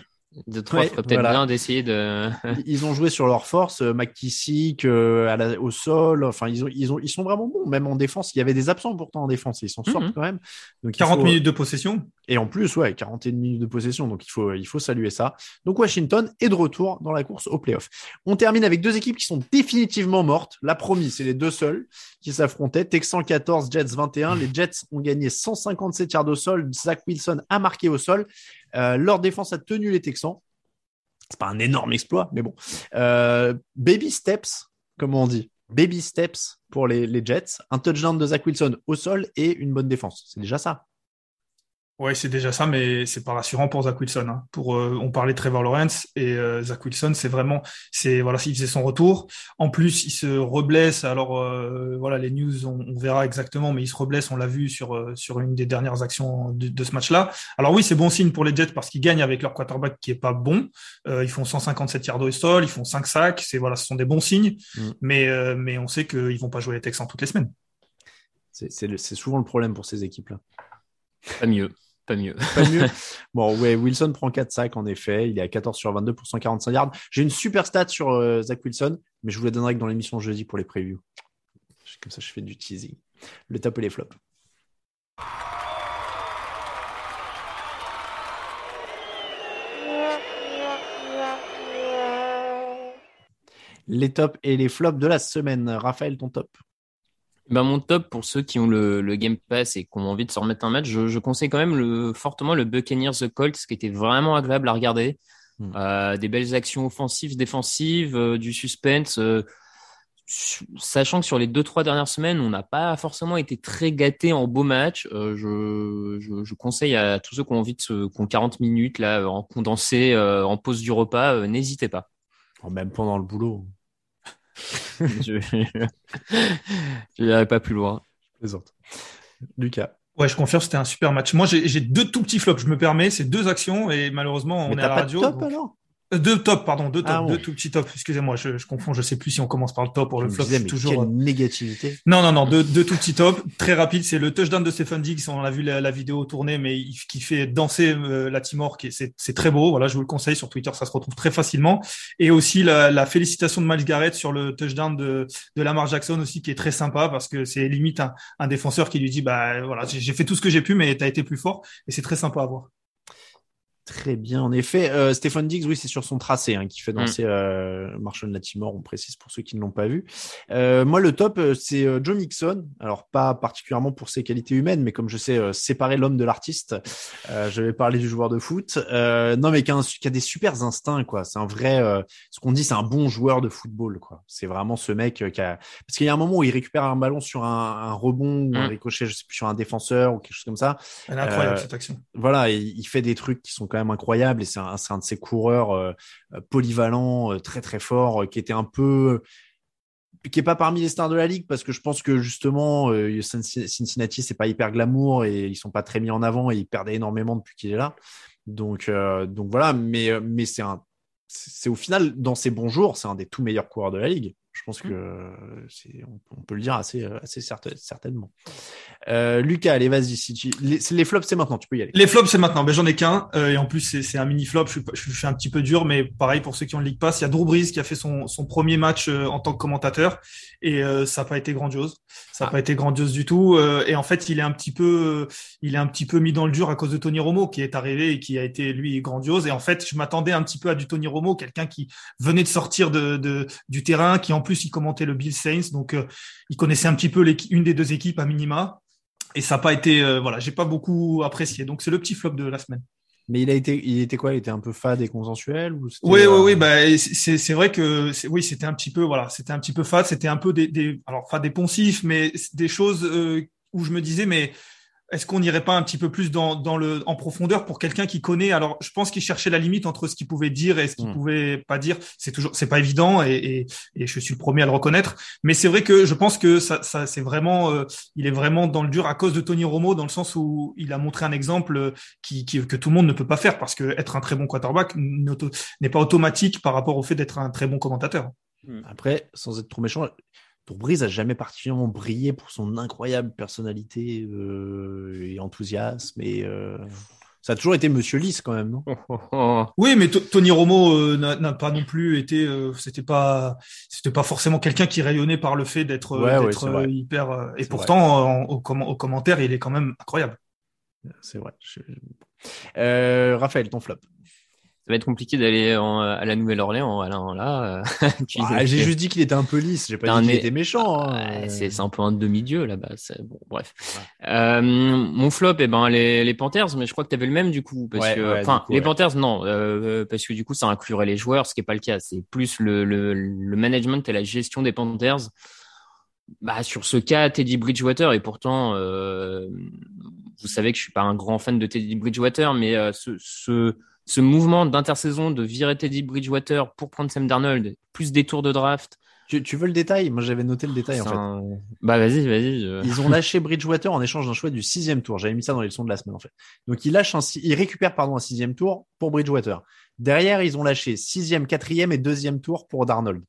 De trois, Ouais, peut-être voilà. bien d'essayer de. Ils ont joué sur leur force. euh, McKissick euh, à la- au sol. Enfin, ils ont, ils ont, ils sont vraiment bons. Même en défense, il y avait des absents pourtant en défense. et Ils s'en sortent Mhm. quand même. Donc, il 40 faut- minutes de possession. Et en plus, ouais, 41 minutes de possession, donc il faut, il faut saluer ça. Donc Washington est de retour dans la course au playoff. On termine avec deux équipes qui sont définitivement mortes. La promise, c'est les deux seuls qui s'affrontaient. Texans 14, Jets 21. Les Jets ont gagné 157 yards au sol. Zach Wilson a marqué au sol. Euh, leur défense a tenu les Texans. C'est pas un énorme exploit, mais bon. Euh, baby steps, comme on dit. Baby steps pour les, les Jets. Un touchdown de Zach Wilson au sol et une bonne défense. C'est déjà ça. Ouais, c'est déjà ça, mais c'est pas rassurant pour Zach Wilson. Hein. Pour, euh, on parlait de Trevor Lawrence et euh, Zach Wilson, c'est vraiment, c'est voilà, s'il faisait son retour. En plus, il se reblesse. Alors euh, voilà, les news, on, on, verra exactement, mais il se reblesse. On l'a vu sur sur une des dernières actions de, de ce match-là. Alors oui, c'est bon signe pour les Jets parce qu'ils gagnent avec leur quarterback qui est pas bon. ils font 157 yards au sol, ils font 5 sacs. C'est voilà, ce sont des bons signes. Mm. Mais mais on sait qu'ils vont pas jouer les Texans toutes les semaines. C'est souvent le problème pour ces équipes-là. Pas mieux. Pas mieux. Pas mieux. Bon, ouais, Wilson prend 4 sacs, en effet. Il est à 14 sur 22 pour 145 yards. J'ai une super stat sur euh, Zach Wilson, mais je vous la donnerai que dans l'émission jeudi pour les previews. Comme ça, je fais du teasing. Le top et les flops. Les tops et les flops de la semaine. Raphaël, ton top ben, mon top pour ceux qui ont le, le, Game Pass et qui ont envie de se remettre un match, je, je conseille quand même le, fortement le Buccaneers The Colts, qui était vraiment agréable à regarder. Hmm. Euh, des belles actions offensives, défensives, euh, du suspense. Euh, sachant que sur les deux trois dernières semaines, on n'a pas forcément été très gâtés en beau match. Je, je, je, conseille à tous ceux qui ont envie de se, qui ont 40 minutes là en condensé, en pause du repas, n'hésitez pas. Même pendant le boulot. je n'irai pas plus loin. plaisante. Lucas. Ouais, je confirme, c'était un super match. Moi, j'ai deux tout petits flops, je me permets. C'est deux actions et malheureusement, on est à la radio. top, alors? Euh, deux top, pardon, deux top, ah deux tout petits top. Excusez-moi, je, je, confonds. Je sais plus si on commence par le top ou le flop. Disais, toujours quelle négativité. Non, non, non, deux, deux tout petits top. Très rapide, c'est le touchdown de Stephen Diggs. On a vu la, la vidéo tourner, mais il, qui fait danser euh, la Timor, qui c'est, c'est très beau. Voilà, je vous le conseille sur Twitter, ça se retrouve très facilement. Et aussi la, la félicitation de Miles Garrett sur le touchdown de, de Lamar Jackson aussi, qui est très sympa parce que c'est limite un, un défenseur qui lui dit, bah voilà, j'ai fait tout ce que j'ai pu, mais t'as été plus fort. Et c'est très sympa à voir. Très bien, en effet. Euh, Stéphane Diggs, oui, c'est sur son tracé hein, qui fait danser mm. euh, Marshall Latimore, on précise pour ceux qui ne l'ont pas vu. Euh, moi, le top, euh, c'est euh, Joe Mixon. Alors, pas particulièrement pour ses qualités humaines, mais comme je sais séparer l'homme de l'artiste, je vais parler du joueur de foot. non, mais qui a, qui a, des super instincts, quoi. C'est un vrai, ce qu'on dit, c'est un bon joueur de football, quoi. C'est vraiment ce mec qui a... Parce qu'il y a un moment où il récupère un ballon sur un, un rebond ou un mm. ricochet, je sais plus, sur un défenseur ou quelque chose comme ça. Elle est incroyable, cette action. Voilà, il fait des trucs qui sont incroyable et c'est un, de ces coureurs euh, polyvalents, euh, très très fort, euh, qui était un peu qui est pas parmi les stars de la ligue parce que je pense que justement Cincinnati c'est pas hyper glamour et ils sont pas très mis en avant et ils perdent énormément depuis qu'il est là. Donc donc voilà, mais mais c'est un c'est au final dans ses bons jours, c'est un des tout meilleurs coureurs de la ligue. Je pense mmh. que c'est, on, peut le dire assez, assez certainement. Euh, Lucas, allez, vas-y. Si les, les, flops, c'est maintenant. Tu peux y aller. Les flops, c'est maintenant. J'en ai qu'un. Euh, et en plus, c'est, c'est un mini flop. Je, je, suis un petit peu dur, mais pareil pour ceux qui ont le League Pass. Il y a Drew Brees qui a fait son, son premier match euh, en tant que commentateur et euh, ça n'a pas été grandiose. Ça n'a ah. pas été grandiose du tout. Euh, et en fait, il est un petit peu, il est un petit peu mis dans le dur à cause de Tony Romo qui est arrivé et qui a été lui grandiose. Et en fait, je m'attendais un petit peu à du Tony Romo, quelqu'un qui venait de sortir de, de du terrain, qui en plus il commentait le Bill Saints, donc euh, il connaissait un petit peu une des deux équipes à minima. Et ça n'a pas été, euh, voilà, j'ai pas beaucoup apprécié. Donc c'est le petit flop de la semaine. Mais il a été, il était quoi? Il était un peu fade et consensuel ou Oui, oui, oui. Bah, c'est, c'est vrai que, oui, c'était un petit peu, voilà, c'était un petit peu fade. C'était un peu des, des alors fade et poncif, mais des choses euh, où je me disais, mais est-ce qu'on n'irait pas un petit peu plus dans, dans le, en profondeur pour quelqu'un qui connaît? Alors, je pense qu'il cherchait la limite entre ce qu'il pouvait dire et ce qu'il hmm. pouvait pas dire. C'est toujours, c'est pas évident et, et, et, je suis le premier à le reconnaître. Mais c'est vrai que je pense que ça, ça c'est vraiment, euh, il est vraiment dans le dur à cause de Tony Romo dans le sens où il a montré un exemple euh, qui, qui que tout le monde ne peut pas faire parce que être un très bon quarterback n'est pas automatique par rapport au fait d'être un très bon commentateur. Après, sans être trop méchant, pour Breeze a jamais particulièrement brillé pour son incroyable personnalité euh, et enthousiasme. Et euh, ça a toujours été Monsieur Lys quand même, non? Oui, mais Tony Romo euh, n'a pas non plus été. c'était pas, c'était pas forcément quelqu'un qui rayonnait par le fait d'être hyper. et pourtant, au, au, commentaire, il est quand même incroyable. C'est vrai. Raphaël, ton flop ça va être compliqué d'aller à la Nouvelle-Orléans, Alain. Là, euh, ah, j'ai juste dit qu'il était un peu lisse. J'ai pas dit qu'il était méchant. Hein. c'est un peu un demi-dieu là-bas. Bon, bref. Euh, mon flop, eh ben les, les Panthers, mais je crois que tu avais le même du coup, parce que, enfin, les Panthers, non, euh, parce que du coup, ça inclurait les joueurs, ce qui est pas le cas. C'est plus le, le, le management et la gestion des Panthers. Bah, sur ce cas, Teddy Bridgewater, et pourtant, euh, vous savez que je suis pas un grand fan de Teddy Bridgewater, mais euh, ce, ce, ce mouvement d'intersaison de virer Teddy Bridgewater pour prendre Sam Darnold, plus des tours de draft. Tu, tu veux le détail? Moi, j'avais noté le détail en fait. Bah vas-y, vas-y. je- Ils ont lâché Bridgewater en échange d'un choix du sixième tour. J'avais mis ça dans les leçons de la semaine en fait. Donc ils lâchent un, ils récupèrent pardon un sixième tour pour Bridgewater. Derrière, ils ont lâché sixième, quatrième et deuxième tour pour Darnold.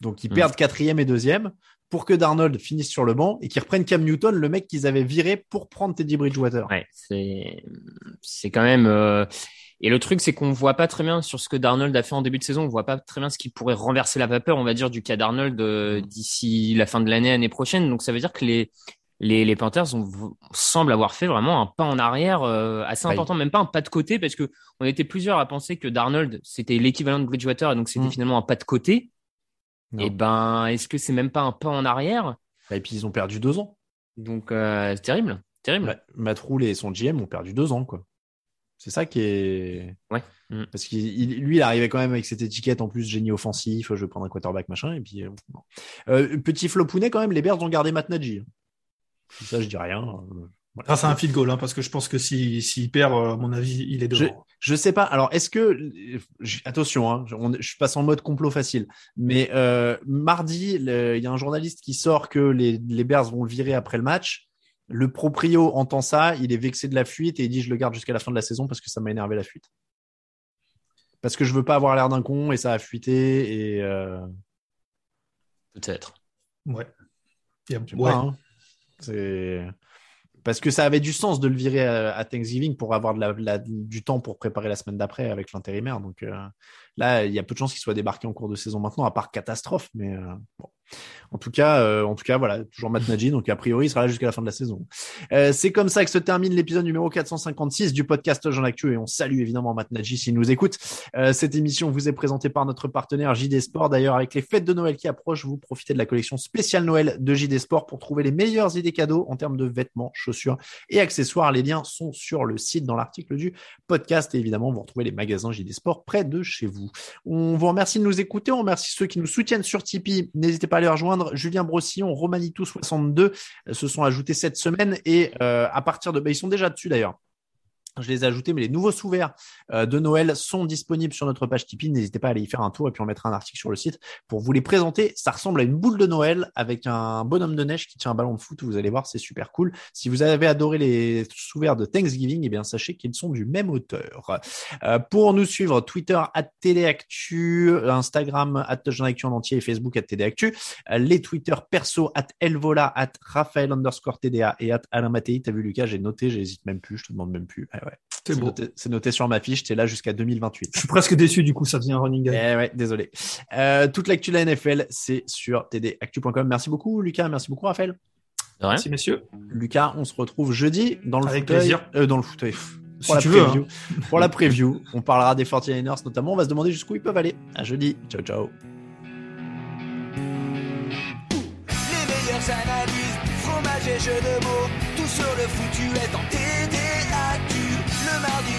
Donc ils Hmm. perdent quatrième et deuxième pour que Darnold finisse sur le banc et qu'ils reprennent Cam Newton, le mec qu'ils avaient viré pour prendre Teddy Bridgewater. Ouais, c'est c'est quand même. euh, Et le truc, c'est qu'on voit pas très bien sur ce que Darnold a fait en début de saison. On voit pas très bien ce qui pourrait renverser la vapeur, on va dire, du cas Darnold euh, d'ici la fin de l'année, année prochaine. Donc ça veut dire que les les, les Panthers ont, semblent avoir fait vraiment un pas en arrière euh, assez Bah, important, même pas un pas de côté, parce que on était plusieurs à penser que Darnold c'était l'équivalent de Bridgewater, et donc c'était Mm. finalement un pas de côté. Non. Et ben, est-ce que c'est même pas un pas en arrière? Et puis ils ont perdu deux ans. Donc euh, c'est terrible, terrible. Matt et son GM ont perdu deux ans, quoi. C'est ça qui est. Ouais. Mm. Parce qu'il, il- lui, il arrivait quand même avec cette étiquette en plus génie offensif, je vais prendre un quarterback machin, et puis. euh, bon. Euh, petit flopounet quand même, les Bears ont gardé Matt Nagy. Ça, je dis rien. euh, voilà. Grâce à un field goal, hein, parce que je pense que s'il s'il perd, euh, à mon avis, il est Je, devant. je sais pas. Alors, est-ce que je- attention, hein, je, on- je passe en mode complot facile, mais euh, mardi, il y a un journaliste qui sort que les, les Bears vont le virer après le match. Le proprio entend ça, il est vexé de la fuite et il dit je le garde jusqu'à la fin de la saison parce que ça m'a énervé la fuite. Parce que je veux pas avoir l'air d'un con et ça a fuité et euh, Peut-être. Ouais. Il y a- je sais ouais. pas, hein. c'est parce que ça avait du sens de le virer à, à Thanksgiving pour avoir de la, la- du temps pour préparer la semaine d'après avec l'intérimaire. Donc euh, là, il y a peu de chances qu'il soit débarqué en cours de saison maintenant, à part catastrophe. Mais euh, bon. en tout cas, euh, en tout cas, voilà, toujours Matt Nagy. Donc a priori, il sera là jusqu'à la fin de la saison. Euh, c'est comme ça que se termine l'épisode numéro 456 du podcast Jean Actu et on salue évidemment Matt Nagy s'il nous écoute. Euh, cette émission vous est présentée par notre partenaire JD Sport. D'ailleurs, avec les fêtes de Noël qui approchent, vous profitez de la collection spéciale Noël de JD Sport pour trouver les meilleures idées cadeaux en termes de vêtements, chaussures et accessoires. Les liens sont sur le site dans l'article du podcast et évidemment, vous retrouvez les magasins JD Sport près de chez vous. On vous remercie de nous écouter. On remercie ceux qui nous soutiennent sur Tipeee. N'hésitez pas à les rejoindre. Julien Brossillon, Romanitou62 euh, se sont ajoutés cette semaine et euh, à partir de, bah, ils sont déjà dessus d'ailleurs. Je les ai ajoutés, mais les nouveaux sous-verts euh, de Noël sont disponibles sur notre page Tipeee. N'hésitez pas à aller y faire un tour et puis on mettra un article sur le site pour vous les présenter. Ça ressemble à une boule de Noël avec un bonhomme de neige qui tient un ballon de foot. Vous allez voir, c'est super cool. Si vous avez adoré les sous-verts de Thanksgiving, eh bien sachez qu'ils sont du même auteur. Euh, pour nous suivre, Twitter at TDActu, Instagram Actu en entier et Facebook at TDActu. Euh, les Twitter perso at Elvola, at Raphaël underscore TDA et at Alain Mattei. T'as vu Lucas, j'ai noté, j'hésite même plus, je te demande même plus. C'est noté, sur ma fiche, t'es là jusqu'à 2028. Je suis presque déçu, du coup, ça devient un running gag. Eh ouais, désolé. Euh, toute l'actu de la NFL, c'est sur tdactu.com. Merci beaucoup, Lucas. Merci beaucoup, Raphaël. De rien. Merci, messieurs. Lucas, on se retrouve jeudi dans le Avec fauteuil. plaisir. euh, dans le fauteuil. Si la tu veux, preview. Pour la preview. On parlera des 49ers notamment. On va se demander jusqu'où ils peuvent aller. À jeudi. Ciao, ciao. Les meilleures analyses, fromage et jeux de mots, tout sur le foutu est en.